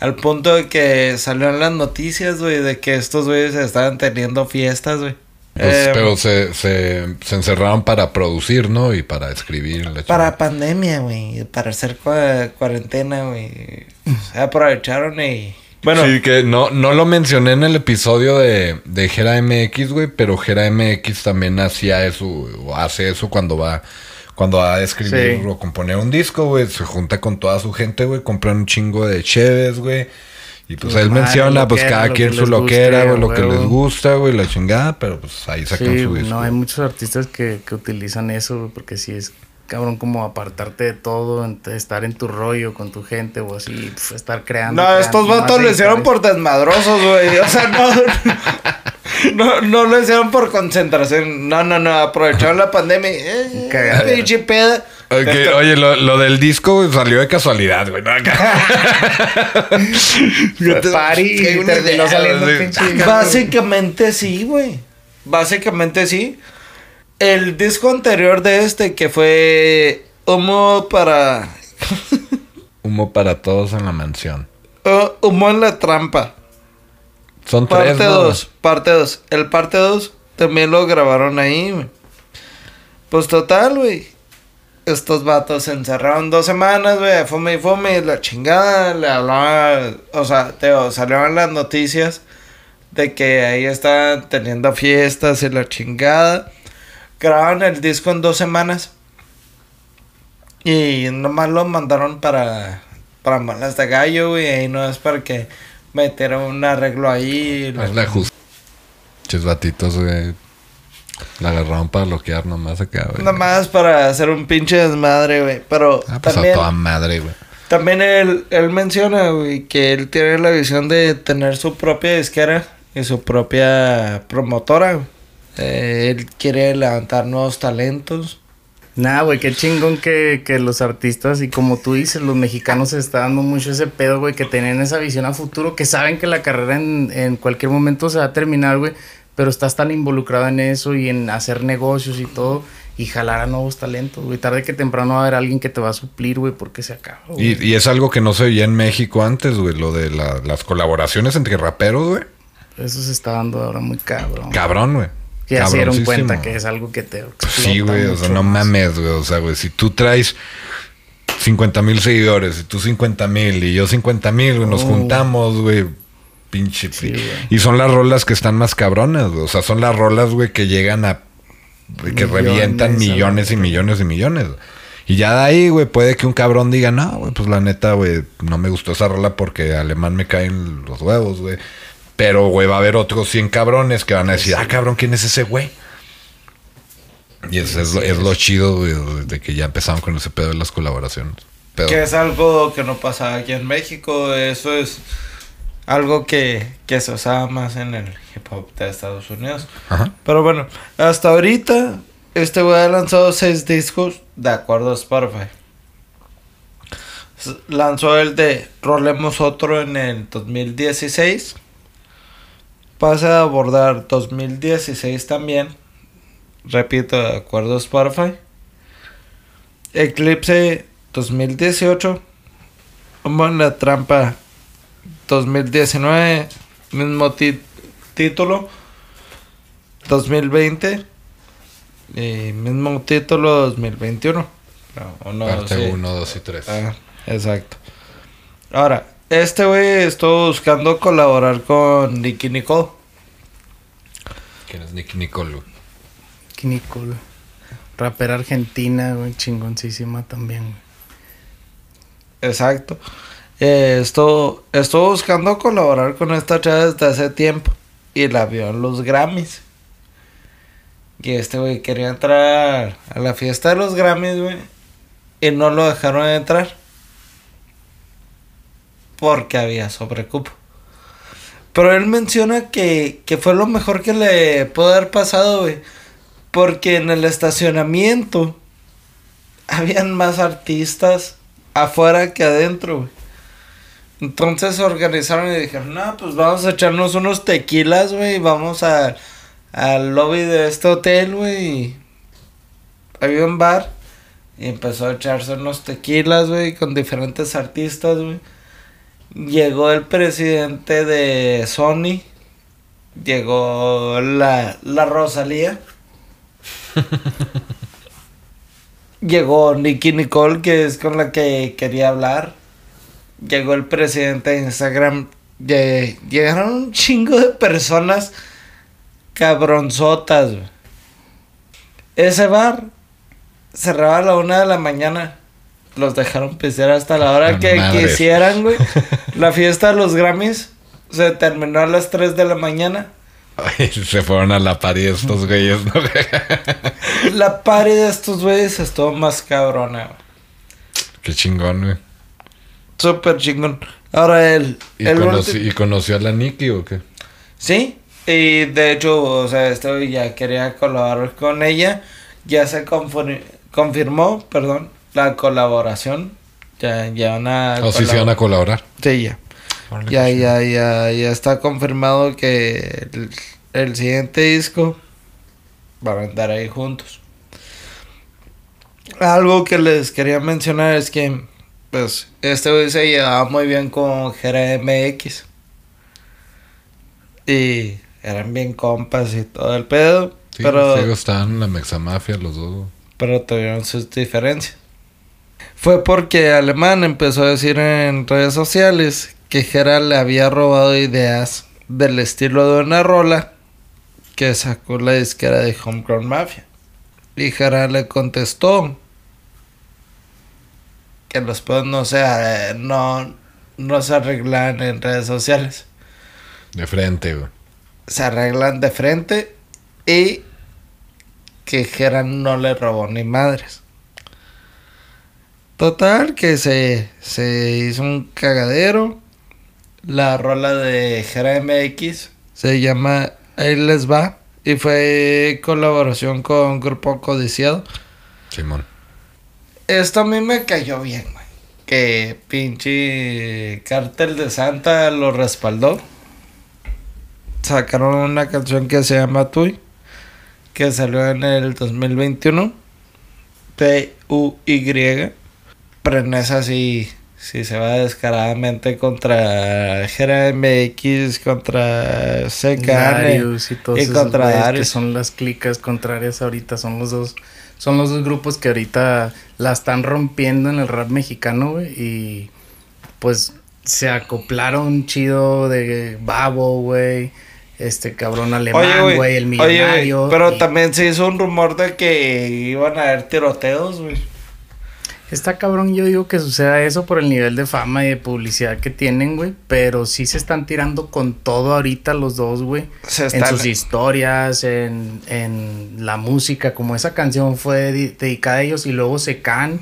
Al punto de que salió en las noticias, güey, de que estos güeyes estaban teniendo fiestas, güey. Pues, Eh, pero se, se, se encerraron para producir, ¿no? Y para escribir. la Para pandemia, güey. Para hacer cua- cuarentena, güey. Se aprovecharon y... Bueno, Sí, que no, no lo mencioné en el episodio de, de Gera MX, güey, pero Gera MX también hacía eso, o hace eso cuando va, cuando va a escribir Sí. o componer un disco, güey, se junta con toda su gente, güey, compran un chingo de cheves, güey. Y pues él menciona, pues cada quien su loquera, güey, lo que les gusta, güey, la chingada, pero pues ahí sacan Sí, su disco. no, hay muchos artistas que, que utilizan eso, güey, porque sí es cabrón como apartarte de todo, estar en tu rollo con tu gente o así, pf, estar creando. no, creando, estos vatos lo hicieron por desmadrosos, güey. O sea, no... No, no lo hicieron por concentración. No, no, no. Aprovecharon la pandemia y... Eh, pinche peda. Oye, lo, lo del disco salió de casualidad, güey. ¿no? Party terminó saliendo pinche. Básicamente sí, güey. Básicamente sí. El disco anterior de este que fue Humo para... Humo para todos en la mansión. Uh, humo en la trampa. Son tres, Parte ¿no? 2, parte 2. El parte 2 también lo grabaron ahí, güey. Pues total, güey. Estos vatos se encerraron dos semanas, güey. Fume y fume, la chingada. Le hablaba, o sea, te salieron las noticias de que ahí estaban teniendo fiestas y la chingada. Grabaron el disco en dos semanas. Y nomás lo mandaron para, para Malas de Gallo, güey. Y no es para que metieran un arreglo ahí. Es la batitos, güey. La agarraron para bloquear nomás acá, güey. Nomás para hacer un pinche desmadre, güey. Pero Ah, pues también, a toda madre, güey. también él, él menciona, güey, que él tiene la visión de tener su propia disquera y su propia promotora. güey. Eh, él quiere levantar nuevos talentos. Nah, güey, qué chingón que, que los artistas y como tú dices, los mexicanos se está dando mucho ese pedo, güey, que tienen esa visión a futuro, que saben que la carrera en, en cualquier momento se va a terminar, güey, pero estás tan involucrado en eso y en hacer negocios y todo y jalar a nuevos talentos, güey. Tarde que temprano va a haber alguien que te va a suplir, güey, porque se acaba, güey. Y, y es algo que no se veía en México antes, güey. Lo de la- las colaboraciones entre raperos, güey. Eso se está dando ahora muy cabrón. Cabrón, güey. Que ya se dieron cuenta que es algo que te... Sí, explota güey. O sea, no más. mames, güey. O sea, güey, si tú traes 50 mil seguidores y tú 50 mil y yo 50 mil, güey, nos Oh. juntamos, güey. Pinche. Sí, güey. y son las rolas que están más cabronas, güey. O sea, son las rolas, güey, que llegan a. que Millones, revientan millones y millones y millones. Y ya de ahí, güey, puede que un cabrón diga, no, güey, pues la neta, güey, no me gustó esa rola porque alemán me caen los huevos, güey. Pero, güey, va a haber otros 100 cabrones que van a decir, ah, cabrón, ¿quién es ese güey? Y es, es, lo, es lo chido, güey, de que ya empezaron con ese pedo de las colaboraciones. Que es algo que no pasa aquí en México. Eso es algo que, que se usaba más en el hip hop de Estados Unidos. Ajá. Pero bueno, hasta ahorita este güey ha lanzado seis discos de acuerdo a Spotify. Lanzó el de Rolemos Otro en el 2016. Pasa a abordar 2016 también. Repito, de acuerdo a Spotify. Eclipse 2018. Humo en la trampa 2019. Mismo ti- título. 2020. Y mismo título 2021. No, uno, parte sí. 1, 2 y 3. Ah, exacto. Ahora, este güey estuvo buscando colaborar con Nicky Nicole. ¿Quién es Nicky Nicole, güey? Qué Nicole. Rapera argentina, güey, chingoncísima también, güey. Exacto. Eh, estuvo, estuvo buscando colaborar con esta chava desde hace tiempo. Y la vio en los Grammys. Y este güey quería entrar a la fiesta de los Grammys, güey. Y no lo dejaron entrar. Porque había sobrecupo. Pero él menciona que, que fue lo mejor que le pudo haber pasado, güey. Porque en el estacionamiento habían más artistas afuera que adentro, güey. Entonces se organizaron y dijeron, no, pues vamos a echarnos unos tequilas, güey. Vamos a, al lobby de este hotel, güey. Había un bar. Y empezó a echarse unos tequilas, güey, con diferentes artistas, güey. Llegó el presidente de Sony. Llegó la, la Rosalía. Llegó Nicky Nicole, que es con la que quería hablar. Llegó el presidente de Instagram. Lle- Llegaron un chingo de personas cabronzotas. Ese bar cerraba a la una de la mañana. Los dejaron pistear hasta la hora que quisieran, güey. La fiesta de los Grammys se terminó a las 3 de la mañana. Ay, se fueron a la party estos güeyes, ¿no? La party de estos güeyes estuvo más cabrona, güey. Qué chingón, güey. Súper chingón. Ahora el... ¿Y, conocí- ulti- ¿Y conoció a la Nicky o qué? Sí, y de hecho, o sea, este ya quería colaborar con ella. Ya se confirmó, perdón, la colaboración. Ya, ya una... O si se van a colaborar. Sí, ya. Ya, ya, ya, ya está confirmado que el, el siguiente disco van a andar ahí juntos. Algo que les quería mencionar es que, pues, este güey se llevaba muy bien con Jera MX. Y eran bien compas y todo el pedo. Sí, pero luego estaban en la Mexamafia los dos. pero tuvieron sus diferencias. Fue porque Alemán empezó a decir en redes sociales que Jera le había robado ideas del estilo de una rola que sacó la disquera de Homegrown Mafia. Y Jera le contestó que los pedos no se, eh, no, no se arreglan en redes sociales. De frente, güey. Se arreglan de frente y que Jera no le robó ni madres. Total, que se, se hizo un cagadero. La rola de Jera MX se llama Ahí les va. Y fue colaboración con Grupo Codiciado. Simón. Esto a mí me cayó bien, güey. Que pinche Cártel de Santa lo respaldó. Sacaron una canción que se llama Tuy. Que salió en el 2021. T-U-Y. Pero en esa sí, sí se va descaradamente contra Jera MX, contra. Darius y todos y esos contra güeyes que Darius. son las clicas contrarias ahorita, son los dos, son los dos grupos que ahorita la están rompiendo en el rap mexicano, güey, y pues se acoplaron chido de Babo, güey, este cabrón alemán, güey, el oye, millonario. pero y- también se hizo un rumor de que iban a haber tiroteos, güey. Está cabrón, yo digo que suceda eso por el nivel de fama y de publicidad que tienen, güey. Pero sí se están tirando con todo ahorita los dos, güey. Se En sus historias, en, en la música, como esa canción fue di- dedicada a ellos y luego se can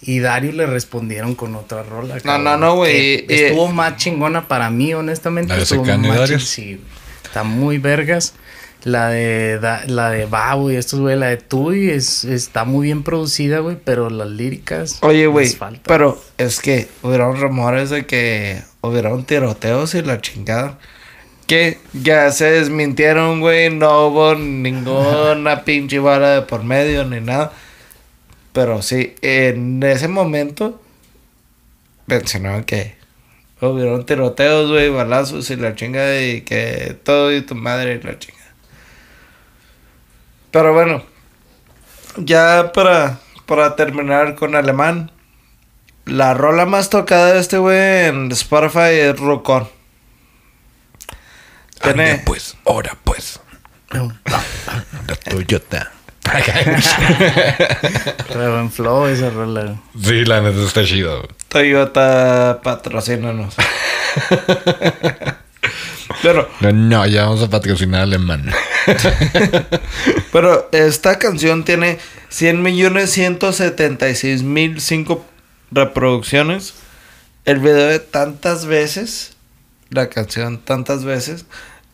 y Dario le respondieron con otra rola. cabrón, no, no, güey, y- Estuvo más chingona para mí, honestamente. ¿La de estuvo más Dario? ching- Sí. Está muy vergas. La de, Da- la de Babo y estos, güey, la de Tui es, está muy bien producida, güey, pero las líricas. Oye, güey, pero es que hubieron rumores de que hubieron tiroteos y la chingada. Que ya se desmintieron, güey, no hubo ninguna pinche bala de por medio ni nada. Pero sí, en ese momento mencionaron que hubieron tiroteos, güey, balazos y la chingada y que todo y tu madre y la chingada. Pero bueno, ya para, para terminar con alemán. La rola más tocada de este güey en Spotify es Rucón. Tiene- Ande, pues, ahora pues. La Toyota. Pero en flow esa rola. güey. sí, la neta está chido. güey. Toyota patrocínanos. pero, No, ya vamos a patrocinar alemán. pero esta canción tiene 100 millones 176 mil 5 reproducciones. El video de tantas veces, la canción tantas veces,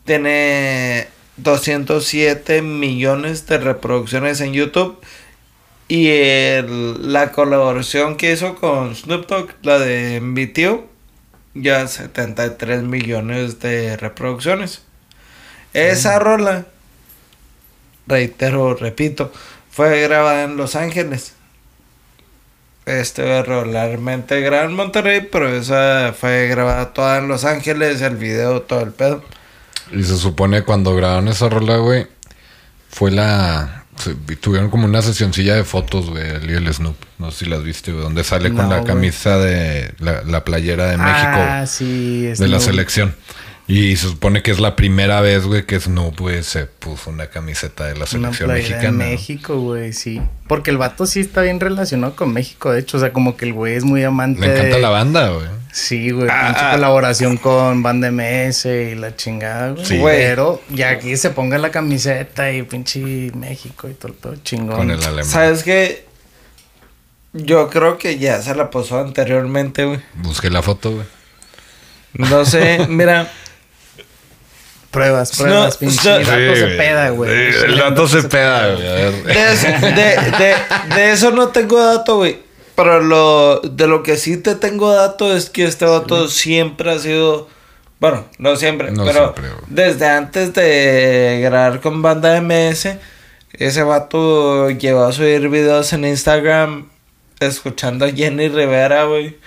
tiene 207 millones de reproducciones en YouTube. Y el- la colaboración que hizo con Snoop Dogg, la de mi tío, ya 73 millones de reproducciones. Esa rola, reitero, repito, fue grabada en Los Ángeles. Este regularmente grabada en Monterrey, pero esa fue grabada toda en Los Ángeles, el video, todo el pedo. Y se supone cuando grabaron esa rola, güey, fue la... se- tuvieron como una sesioncilla de fotos, güey, él y el Snoop. No sé si las viste, güey, donde sale con la güey. camisa de... La, la playera de México. Ah, sí. de la selección. Y se supone que es la primera vez, güey, que Snoop, güey, se puso una camiseta de la Una selección de mexicana. México, güey, sí. Porque el vato sí está bien relacionado con México, de hecho. O sea, como que el güey es muy amante Le encanta de- la banda, güey. Sí, güey. Ah, pinche ah. colaboración con Banda MS y la chingada, güey. Sí. Güey. Pero ya aquí se ponga la camiseta y pinche México y todo el pedo chingón. Con el alemán. ¿Sabes qué? Yo creo que ya se la posó anteriormente, güey. Busqué la foto, güey. No sé, mira. Pruebas, No, pruebas, pinche. no. El dato se peda, güey. Sí, El dato se peda, güey. A ver. De, es- de, de- de eso no tengo dato, güey. Pero lo, de lo que sí te tengo dato es que este dato siempre ha sido. Bueno, no siempre, No pero siempre, desde antes de grabar con banda MS, ese vato llevó a subir videos en Instagram escuchando a Jenny Rivera, güey.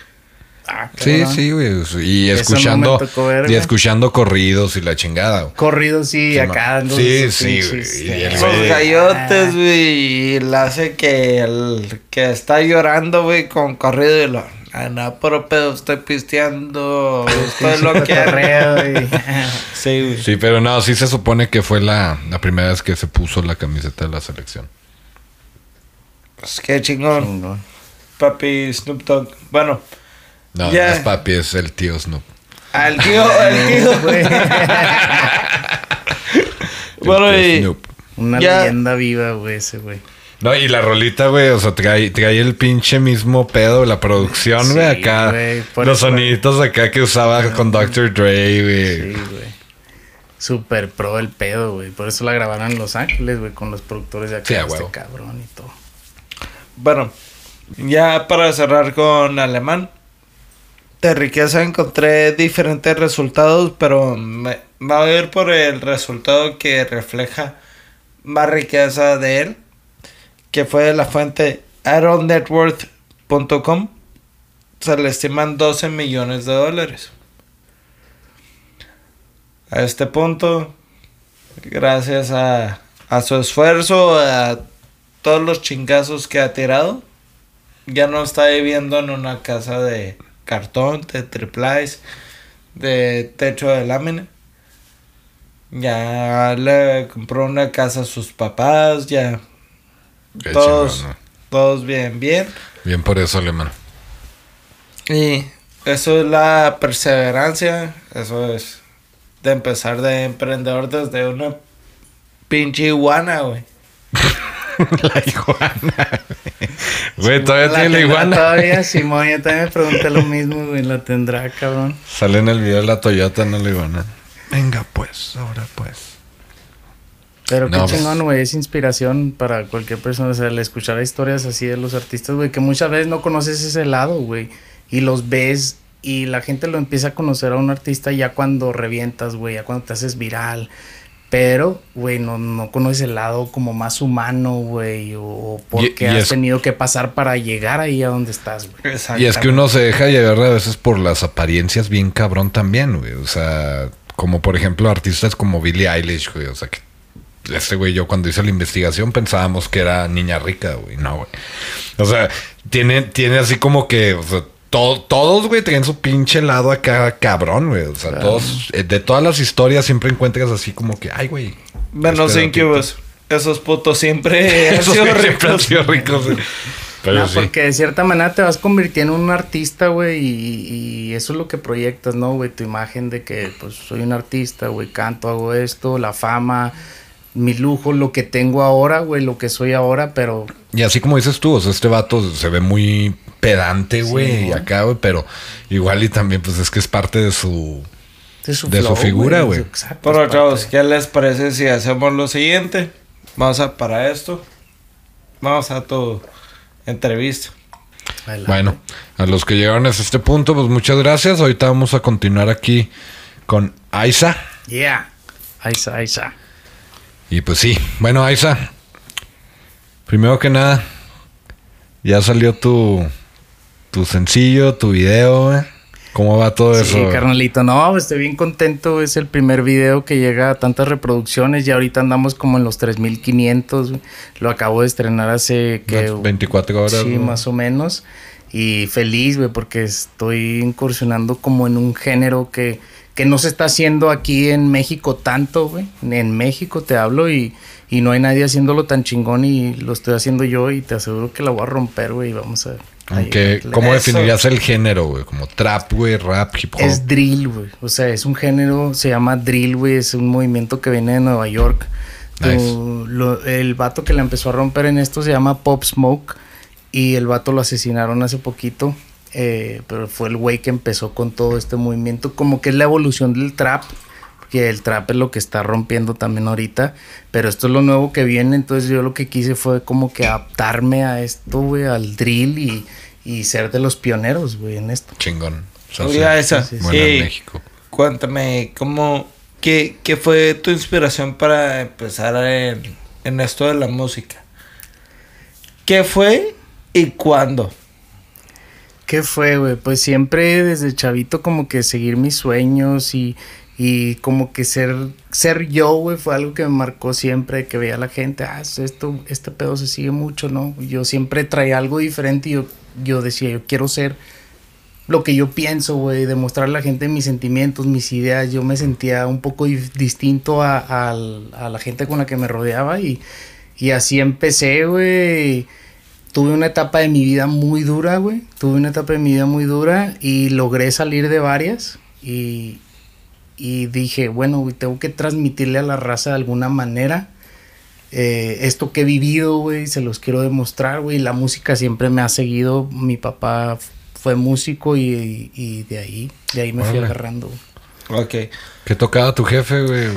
Ah, Sí, sí, güey. Y escuchando, y güey. escuchando corridos y la chingada. güey. Corrido, sí, Sí, acá. no. Sí, sí, pinches, güey. Eh, Esos güey- gallotes, Ah. güey, y le hace que el que está llorando, güey, con corrido y lo... Ah, no, pero pedo, estoy pisteando, estoy lo que... Cotorreo y- Sí, güey. Sí, pero no, sí se supone que fue la, la primera vez que se puso la camiseta de la selección. Pues qué chingón, Chingón. papi Snoop Dogg. Bueno, No, Ya. no es papi, es el tío Snoop. al tío, al tío, Bueno, y- Snoop. Una Ya. leyenda viva, güey, ese güey. No, y la rolita, güey, o sea, trae, trae el pinche mismo pedo, la producción, güey, Sí, acá. los eso- soniditos acá que usaba con Dr. Dre, güey. Sí, güey. Super pro el pedo, güey. Por eso la grabaron en Los Ángeles, güey, con los productores de acá, Sí, este cabrón y todo. Bueno, ya para cerrar con alemán. De riqueza encontré diferentes resultados, pero me va a ir por el resultado que refleja más riqueza de él, que fue de la fuente ironetworth.com. Se le estiman 12 millones de dólares. A este punto, gracias a, a su esfuerzo, a todos los chingazos que ha tirado, ya no está viviendo en una casa de cartón, de triplies, de techo de lámina. Ya le compró una casa a sus papás, ya Qué todos, todos bien, bien. Bien por eso, alemán. Y eso es la perseverancia, eso es de empezar de emprendedor desde una pinche iguana, güey. la iguana. Güey, todavía La tiene la iguana. Todavía, Simón, yo también me pregunté lo mismo, güey. La tendrá, cabrón. Sale en el video de la Toyota, no la iguana. Venga, pues, ahora pues. Pero qué No, pues- chingón, güey. Es inspiración para cualquier persona. O sea, el escuchar historias así de los artistas, güey, que muchas veces no conoces ese lado, güey. Y los ves y la gente lo empieza a conocer a un artista ya cuando revientas, güey, ya cuando te haces viral. Pero, güey, no, no conoces el lado como más humano, güey, o por Y- qué has es- tenido que pasar para llegar ahí a donde estás, güey. Y es que uno se deja llevar a veces por las apariencias bien cabrón también, güey. O sea, como por ejemplo artistas como Billie Eilish, güey. O sea, que este güey, yo cuando hice la investigación pensábamos que era niña rica, güey. No, güey. O sea, tiene, tiene así como que, o sea, to- todos, güey, tienen su pinche lado acá cabrón, güey. O sea, todos, eh, de todas las historias siempre encuentras así como que, ay, güey. Menos este Incubus. Esos putos siempre han Esos sido güey siempre han ricos. sido ricos, güey. Pero No, sí. porque de cierta manera te vas convirtiendo en un artista, güey, y, y eso es lo que proyectas, ¿no, güey? Tu imagen de que, pues, soy un artista, güey, canto, hago esto, la fama, mi lujo, lo que tengo ahora, güey, lo que soy ahora, pero Y así como dices tú, o sea, este vato se ve muy pedante, güey, Sí, y acá, güey, pero igual y también, pues es que es parte de su... de su, De su flow, figura, güey. Pero chavos, ¿qué les parece si hacemos lo siguiente? Vamos a para esto. Vamos a tu entrevista. Adelante. Bueno, a los que llegaron hasta este punto, pues muchas gracias. Ahorita vamos a continuar aquí con Aiza. Yeah. Aiza, Aiza. Y pues sí, bueno, Aiza, primero que nada, ya salió tu, tu sencillo, tu video, güey. ¿Cómo va todo Sí, eso? carnalito, no, pues, estoy bien contento. Es el primer video que llega a tantas reproducciones. Y ahorita andamos como en los 3500. güey. Lo acabo de estrenar hace que. Unas 24 horas. Sí, ¿no? más o menos. Y feliz, güey, porque estoy incursionando como en un género que, que no se está haciendo aquí en México tanto, güey. En México te hablo y, y no hay nadie haciéndolo tan chingón y lo estoy haciendo yo y te aseguro que la voy a romper, güey. Y vamos a... Aunque. ¿cómo Eso. definirías el género, güey? Como trap, güey, rap, hip hop. Es drill, güey. O sea, es un género, se llama drill, güey. Es un movimiento que viene de Nueva York. Nice. Tu- lo- el vato que la empezó a romper en esto se llama Pop Smoke. Y el vato lo asesinaron hace poquito. Eh, pero fue el güey que empezó con todo este movimiento. Como que es la evolución del trap. Que el trap es lo que está rompiendo también ahorita. Pero esto es lo nuevo que viene. Entonces yo lo que quise fue como que adaptarme a esto, güey, al drill y, y ser de los pioneros, güey, en esto. Chingón. O sea, sí. esa. sí, sí. Bueno, en. México. Cuéntame, ¿cómo, qué, qué fue tu inspiración para empezar en, en esto de la música? ¿Qué fue y cuándo? ¿Qué fue, güey? Pues siempre desde chavito como que seguir mis sueños y, y como que ser, ser yo, güey, fue algo que me marcó siempre, que veía a la gente, ah, esto, este pedo se sigue mucho, ¿no? Yo siempre traía algo diferente y yo, yo decía, yo quiero ser lo que yo pienso, güey, demostrar a la gente mis sentimientos, mis ideas. Yo me sentía un poco distinto a, a la gente con la que me rodeaba y, y así empecé, güey. Tuve una etapa de mi vida muy dura, güey. Tuve una etapa de mi vida muy dura y logré salir de varias. Y, y dije, bueno, güey, tengo que transmitirle a la raza de alguna manera eh, esto que he vivido, güey. Se los quiero demostrar, güey. La música siempre me ha seguido. Mi papá fue músico y, y de ahí, de ahí me fui agarrando. güey. Ok. ¿Qué tocaba tu jefe, güey?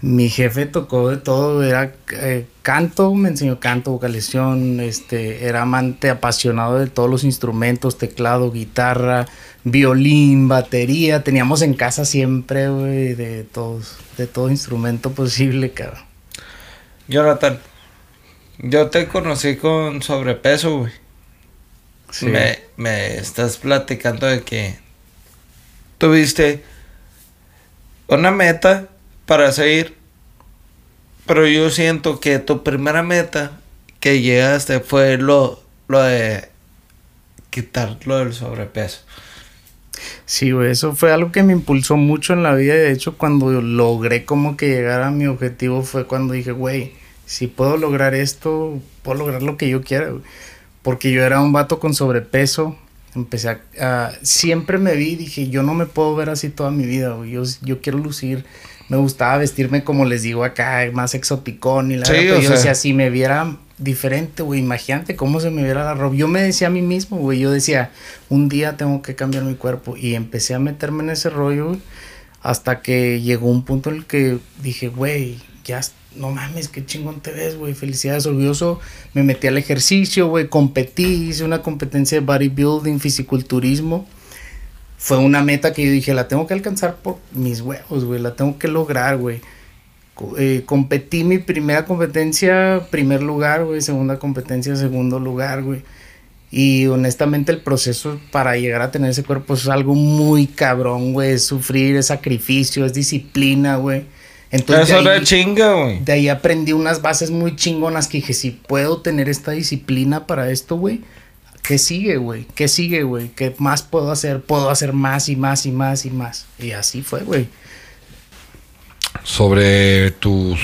Mi jefe tocó de todo, era eh, canto, me enseñó canto, vocalización, este, era amante apasionado de todos los instrumentos, teclado, guitarra, violín, batería, teníamos en casa siempre, güey, de todos, de todo instrumento posible, cabrón. Jonathan, yo te conocí con sobrepeso, güey. Sí. Me, me estás platicando de que tuviste una meta para seguir, pero yo siento que tu primera meta que llegaste fue lo, lo de quitar lo del sobrepeso. Sí, eso fue algo que me impulsó mucho en la vida. De hecho, cuando logré como que llegar a mi objetivo fue cuando dije, güey, si puedo lograr esto, puedo lograr lo que yo quiera, porque yo era un vato con sobrepeso. Empecé a, siempre me vi, dije, yo no me puedo ver así toda mi vida, güey. Yo, yo quiero lucir. Me gustaba vestirme como les digo acá, más exoticón y la Sí, verdad, pero yo sea. decía, si me viera diferente, güey, imagínate cómo se me viera la ropa. Yo me decía a mí mismo, güey, yo decía, un día tengo que cambiar mi cuerpo y empecé a meterme en ese rollo, güey, hasta que llegó un punto en el que dije, güey, ya, es- no mames, qué chingón te ves, güey, felicidades, orgulloso. Me metí al ejercicio, güey, competí, hice una competencia de bodybuilding, fisiculturismo. Fue una meta que yo dije, la tengo que alcanzar por mis huevos, güey, la tengo que lograr, güey. Eh, competí mi primera competencia, primer lugar, güey, segunda competencia, segundo lugar, güey. Y honestamente el proceso para llegar a tener ese cuerpo es algo muy cabrón, güey. Es sufrir, es sacrificio, es disciplina, güey. Entonces Eso de era ahí, chinga, güey. de ahí aprendí unas bases muy chingonas que dije, si puedo tener esta disciplina para esto, güey, ¿qué sigue, güey? ¿Qué sigue, güey? ¿Qué más puedo hacer? Puedo hacer más y más y más y más. Y así fue, güey. Sobre tus,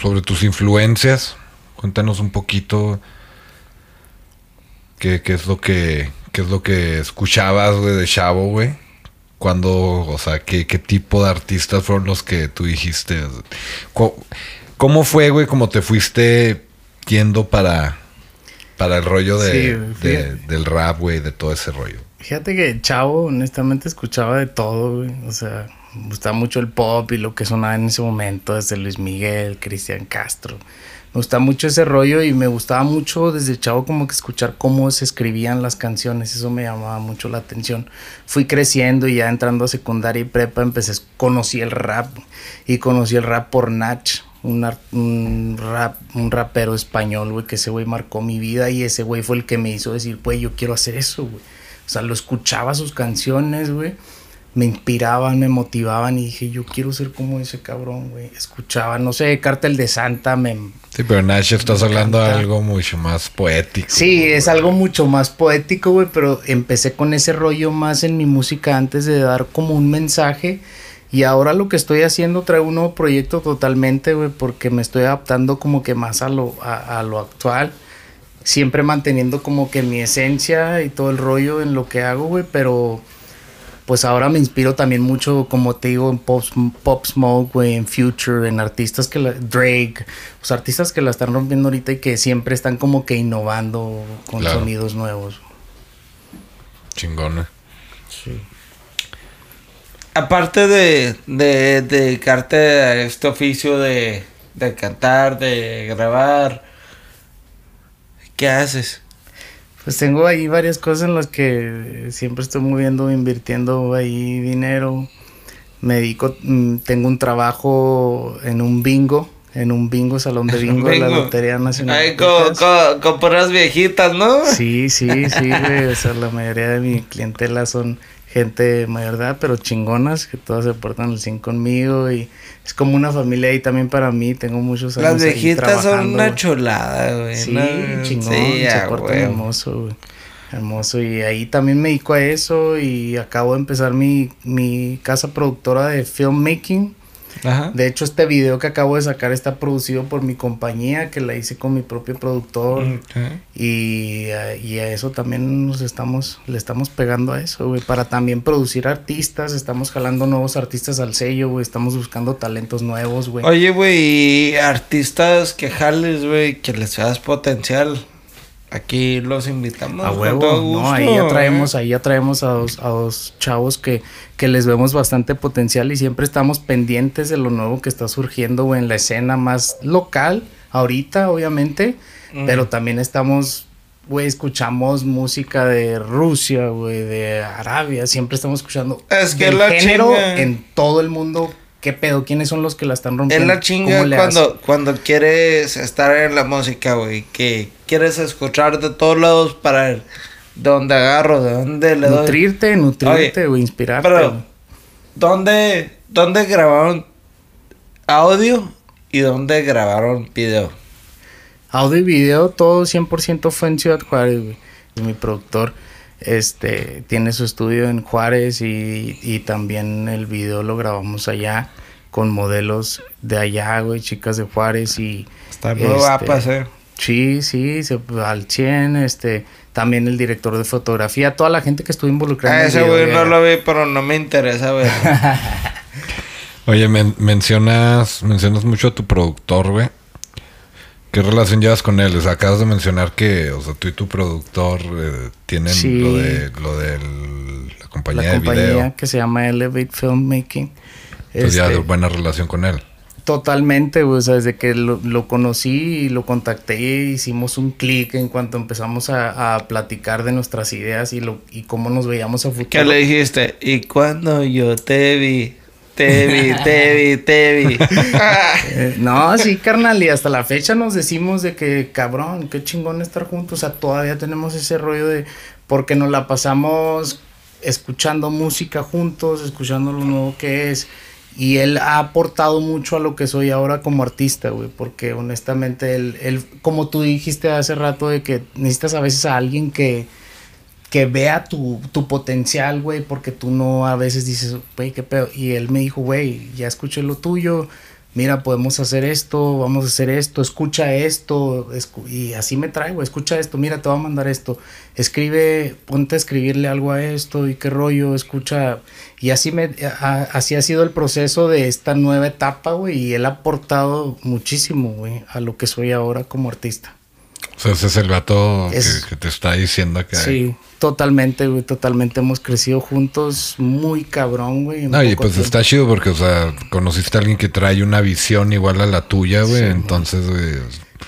sobre tus influencias, cuéntanos un poquito qué, qué es lo que, qué es lo que escuchabas, güey, de Chavo, güey. Cuando, o sea, qué, qué tipo de artistas fueron los que tú dijiste. ¿Cómo fue, güey, cómo te fuiste yendo para, para el rollo de, Sí, del rap, güey, de todo ese rollo? Fíjate que Chavo, honestamente, escuchaba de todo, güey. O sea, me gustaba mucho el pop y lo que sonaba en ese momento, desde Luis Miguel, Cristian Castro. Me gustaba mucho ese rollo y me gustaba mucho desde Chavo como que escuchar cómo se escribían las canciones. Eso me llamaba mucho la atención. Fui creciendo y ya entrando a secundaria y prepa empecé, conocí el rap y conocí el rap por Nach. Un, rap, un rapero español, güey, que ese güey marcó mi vida y ese güey fue el que me hizo decir, güey, yo quiero hacer eso, güey. O sea, lo escuchaba sus canciones, güey. Me inspiraban, me motivaban y dije, yo quiero ser como ese cabrón, güey. Escuchaba, no sé, Cártel de Santa, me... Sí, pero Nash, estás hablando de algo mucho más poético. Sí, güey. es algo mucho más poético, güey, pero empecé con ese rollo más en mi música antes de dar como un mensaje. Y ahora lo que estoy haciendo trae un nuevo proyecto totalmente, güey, porque me estoy adaptando como que más a lo, a, a lo actual. Siempre manteniendo como que mi esencia y todo el rollo en lo que hago, güey, pero pues ahora me inspiro también mucho, como te digo, en Pop, Pop Smoke, güey, en Future, en artistas que la, Drake, pues artistas que la están rompiendo ahorita y que siempre están como que innovando con Claro. sonidos nuevos. Chingón, güey. Aparte de, de, de dedicarte a este oficio de, de cantar, de grabar, ¿qué haces? Pues tengo ahí varias cosas en las que siempre estoy moviendo, invirtiendo ahí dinero. Me dedico, mm, tengo un trabajo en un bingo, en un bingo, salón de bingo, de la. Lotería Nacional. Ay, con, con, con puras viejitas, ¿no? Sí, sí, sí, güey. O sea, la mayoría de mi clientela son gente mayor de edad, pero chingonas, que todas se portan al 100 conmigo y es como una familia ahí también para mí. Tengo muchos años Las ahí viejitas son una güey. chulada, güey. Sí, ¿no? chingón, Sí, se portan hermoso, güey. Hermoso. Y ahí también me dedico a eso y acabo de empezar mi, mi casa productora de filmmaking. Ajá. De hecho, este video que acabo de sacar está producido por mi compañía, que la hice con mi propio productor. Ok. Y, a- y a eso también nos estamos, le estamos pegando a eso, güey. Para también producir artistas, estamos jalando nuevos artistas al sello, güey. Estamos buscando talentos nuevos, güey. Oye, güey, artistas que jales, güey, que les veas potencial. Aquí los invitamos. A con huevo, no, ahí ya traemos, ahí ya traemos a dos, a dos chavos que, que les vemos bastante potencial y siempre estamos pendientes de lo nuevo que está surgiendo, güey, en la escena más local, ahorita, obviamente, Mm. pero también estamos, güey, escuchamos música de Rusia, güey, de Arabia, siempre estamos escuchando Es que del la género chinga. en todo el mundo. ¿Qué pedo? ¿Quiénes son los que la están Es rompiendo? la chinga ¿Cómo le cuando, cuando quieres estar en la música, güey. Que quieres escuchar de todos lados para ver de dónde agarro, de dónde le doy. Nutrirte, nutrirte, Oye, güey, inspirarte. Pero. ¿dónde, ¿dónde grabaron audio y dónde grabaron video? Audio y video, todo 100% fue en Ciudad Juárez, güey. Y mi productor este, tiene su estudio en Juárez y, y también el video lo grabamos allá con modelos de allá, güey, chicas de Juárez y... Está muy Este, guapas, eh. Sí, sí, se, al 100, este, también el director de fotografía, toda la gente que estuvo involucrada. Ah, en el ese güey no lo vi, pero no me interesa ver. Oye, men- mencionas, mencionas mucho a tu productor, güey. ¿Qué relación llevas con él? O sea, acabas de mencionar que, o sea, tú y tu productor eh, tienen Sí. lo de lo de la compañía La de compañía video. que se llama Elevate Filmmaking. Entonces ya Este, de buena relación con él. Totalmente. O sea, desde que lo, lo conocí y lo contacté, hicimos un clic en cuanto empezamos a, a platicar de nuestras ideas y, lo, y cómo nos veíamos a futuro. ¿Qué le dijiste? Y cuando yo te vi, te vi, te vi, te vi. Eh, no, sí, carnal, y hasta la fecha nos decimos de que, cabrón, qué chingón estar juntos. O sea, todavía tenemos ese rollo de. Porque nos la pasamos escuchando música juntos, escuchando lo nuevo que es. Y él ha aportado mucho a lo que soy ahora como artista, güey. Porque honestamente, él, él, como tú dijiste hace rato, de que necesitas a veces a alguien que que vea tu, tu potencial, güey, porque tú no a veces dices, güey, qué pedo. Y él me dijo, güey, ya escuché lo tuyo, mira, podemos hacer esto, vamos a hacer esto, escucha esto, y así me trae, güey, escucha esto, mira, te voy a mandar esto, escribe, ponte a escribirle algo a esto, y qué rollo, escucha, y así me, así ha sido el proceso de esta nueva etapa, güey, y él ha aportado muchísimo, güey, a lo que soy ahora como artista. O sea, ese es el vato Es- que, que te está diciendo que... Sí, totalmente, güey, totalmente. Hemos crecido juntos muy cabrón, güey. No, y pues tiempo. está chido porque, o sea, conociste a alguien que trae una visión igual a la tuya, güey. entonces, güey,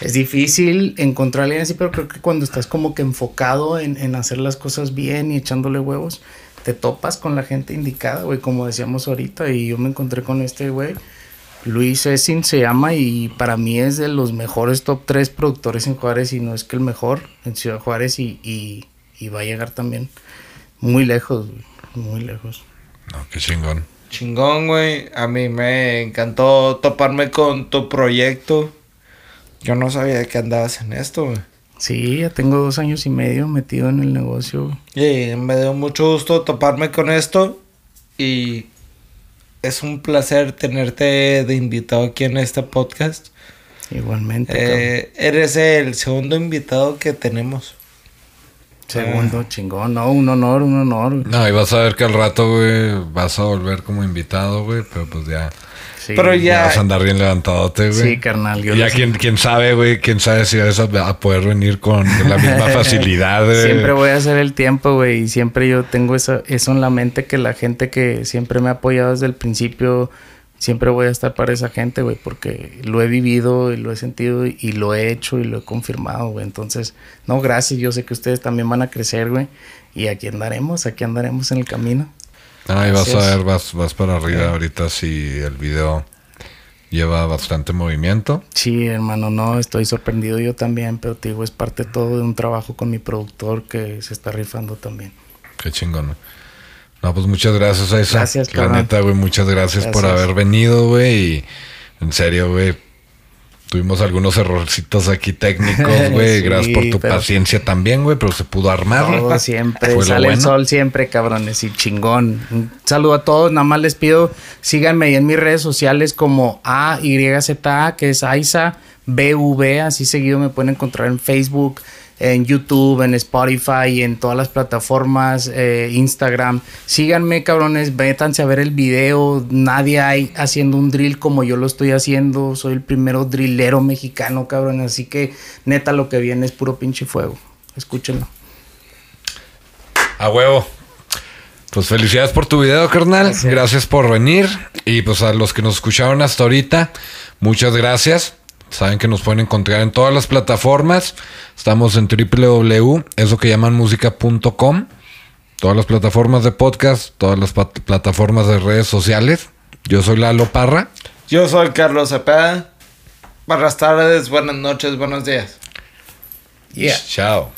Es difícil encontrar a alguien así, pero creo que cuando estás como que enfocado en, en hacer las cosas bien y echándole huevos, te topas con la gente indicada, güey, como decíamos ahorita. Y yo me encontré con este güey. Luis Essin se llama y para mí es de los mejores top 3 productores en Juárez y no es que el mejor en Ciudad Juárez y, y, y va a llegar también muy lejos, muy lejos. no, qué chingón. Chingón, güey. A mí me encantó toparme con tu proyecto. Yo no sabía que andabas en esto, güey. Sí, ya tengo dos años y medio metido en el negocio. Y me dio mucho gusto toparme con esto. Y es un placer tenerte de invitado aquí en este podcast. Igualmente. Eh, eres el segundo invitado que tenemos. Segundo, chingón. No, un honor, un honor. güey. No, y vas a ver que al rato, güey, vas a volver como invitado, güey, pero pues ya, Sí, Pero ya ya- vas a andar bien levantadote, güey. Sí, carnal. yo Y ya quién, quién sabe, güey, quién sabe si vas a, a poder venir con la misma facilidad, güey. Siempre voy a hacer el tiempo, güey. Y siempre yo tengo eso, eso en la mente que la gente que siempre me ha apoyado desde el principio, siempre voy a estar para esa gente, güey. Porque lo he vivido y lo he sentido y, y lo he hecho y lo he confirmado, güey. Entonces, no, gracias. Yo sé que ustedes también van a crecer, güey. Y aquí andaremos, aquí andaremos en el camino. No, y vas a ver, vas, vas para arriba ahorita si el video lleva bastante movimiento. Sí, hermano, no, estoy sorprendido yo también, pero te digo, es parte todo de un trabajo con mi productor que se está rifando también. Qué chingón. No, pues muchas gracias, Aisa. Gracias, La neta, güey, muchas gracias, por haber venido, güey. Y en serio, güey. Tuvimos algunos errorcitos aquí técnicos, güey. Sí, gracias por tu pero- paciencia también, güey, pero se pudo armar. Todo siempre, Fue sale el sol siempre, cabrones, y chingón. Un saludo a todos, nada más les pido, síganme ahí en mis redes sociales como AYZA, que es Aiza BV, así seguido me pueden encontrar en Facebook, en YouTube, en Spotify, en todas las plataformas, eh, Instagram. Síganme, cabrones, vétanse a ver el video. Nadie hay haciendo un drill como yo lo estoy haciendo. Soy el primero drillero mexicano, cabrón. Así que, neta, lo que viene es puro pinche fuego. Escúchenlo. A huevo. Pues felicidades por tu video, carnal. Gracias. Gracias. por venir. Y pues a los que nos escucharon hasta ahorita, muchas gracias. Saben que nos pueden encontrar en todas las plataformas. Estamos en www, eso que llaman música.com. Todas las plataformas de podcast, todas las plataformas de redes sociales. Yo soy Lalo Parra. Yo soy Carlos Cepeda. Buenas tardes, buenas noches, buenos días. Yeah. Chao.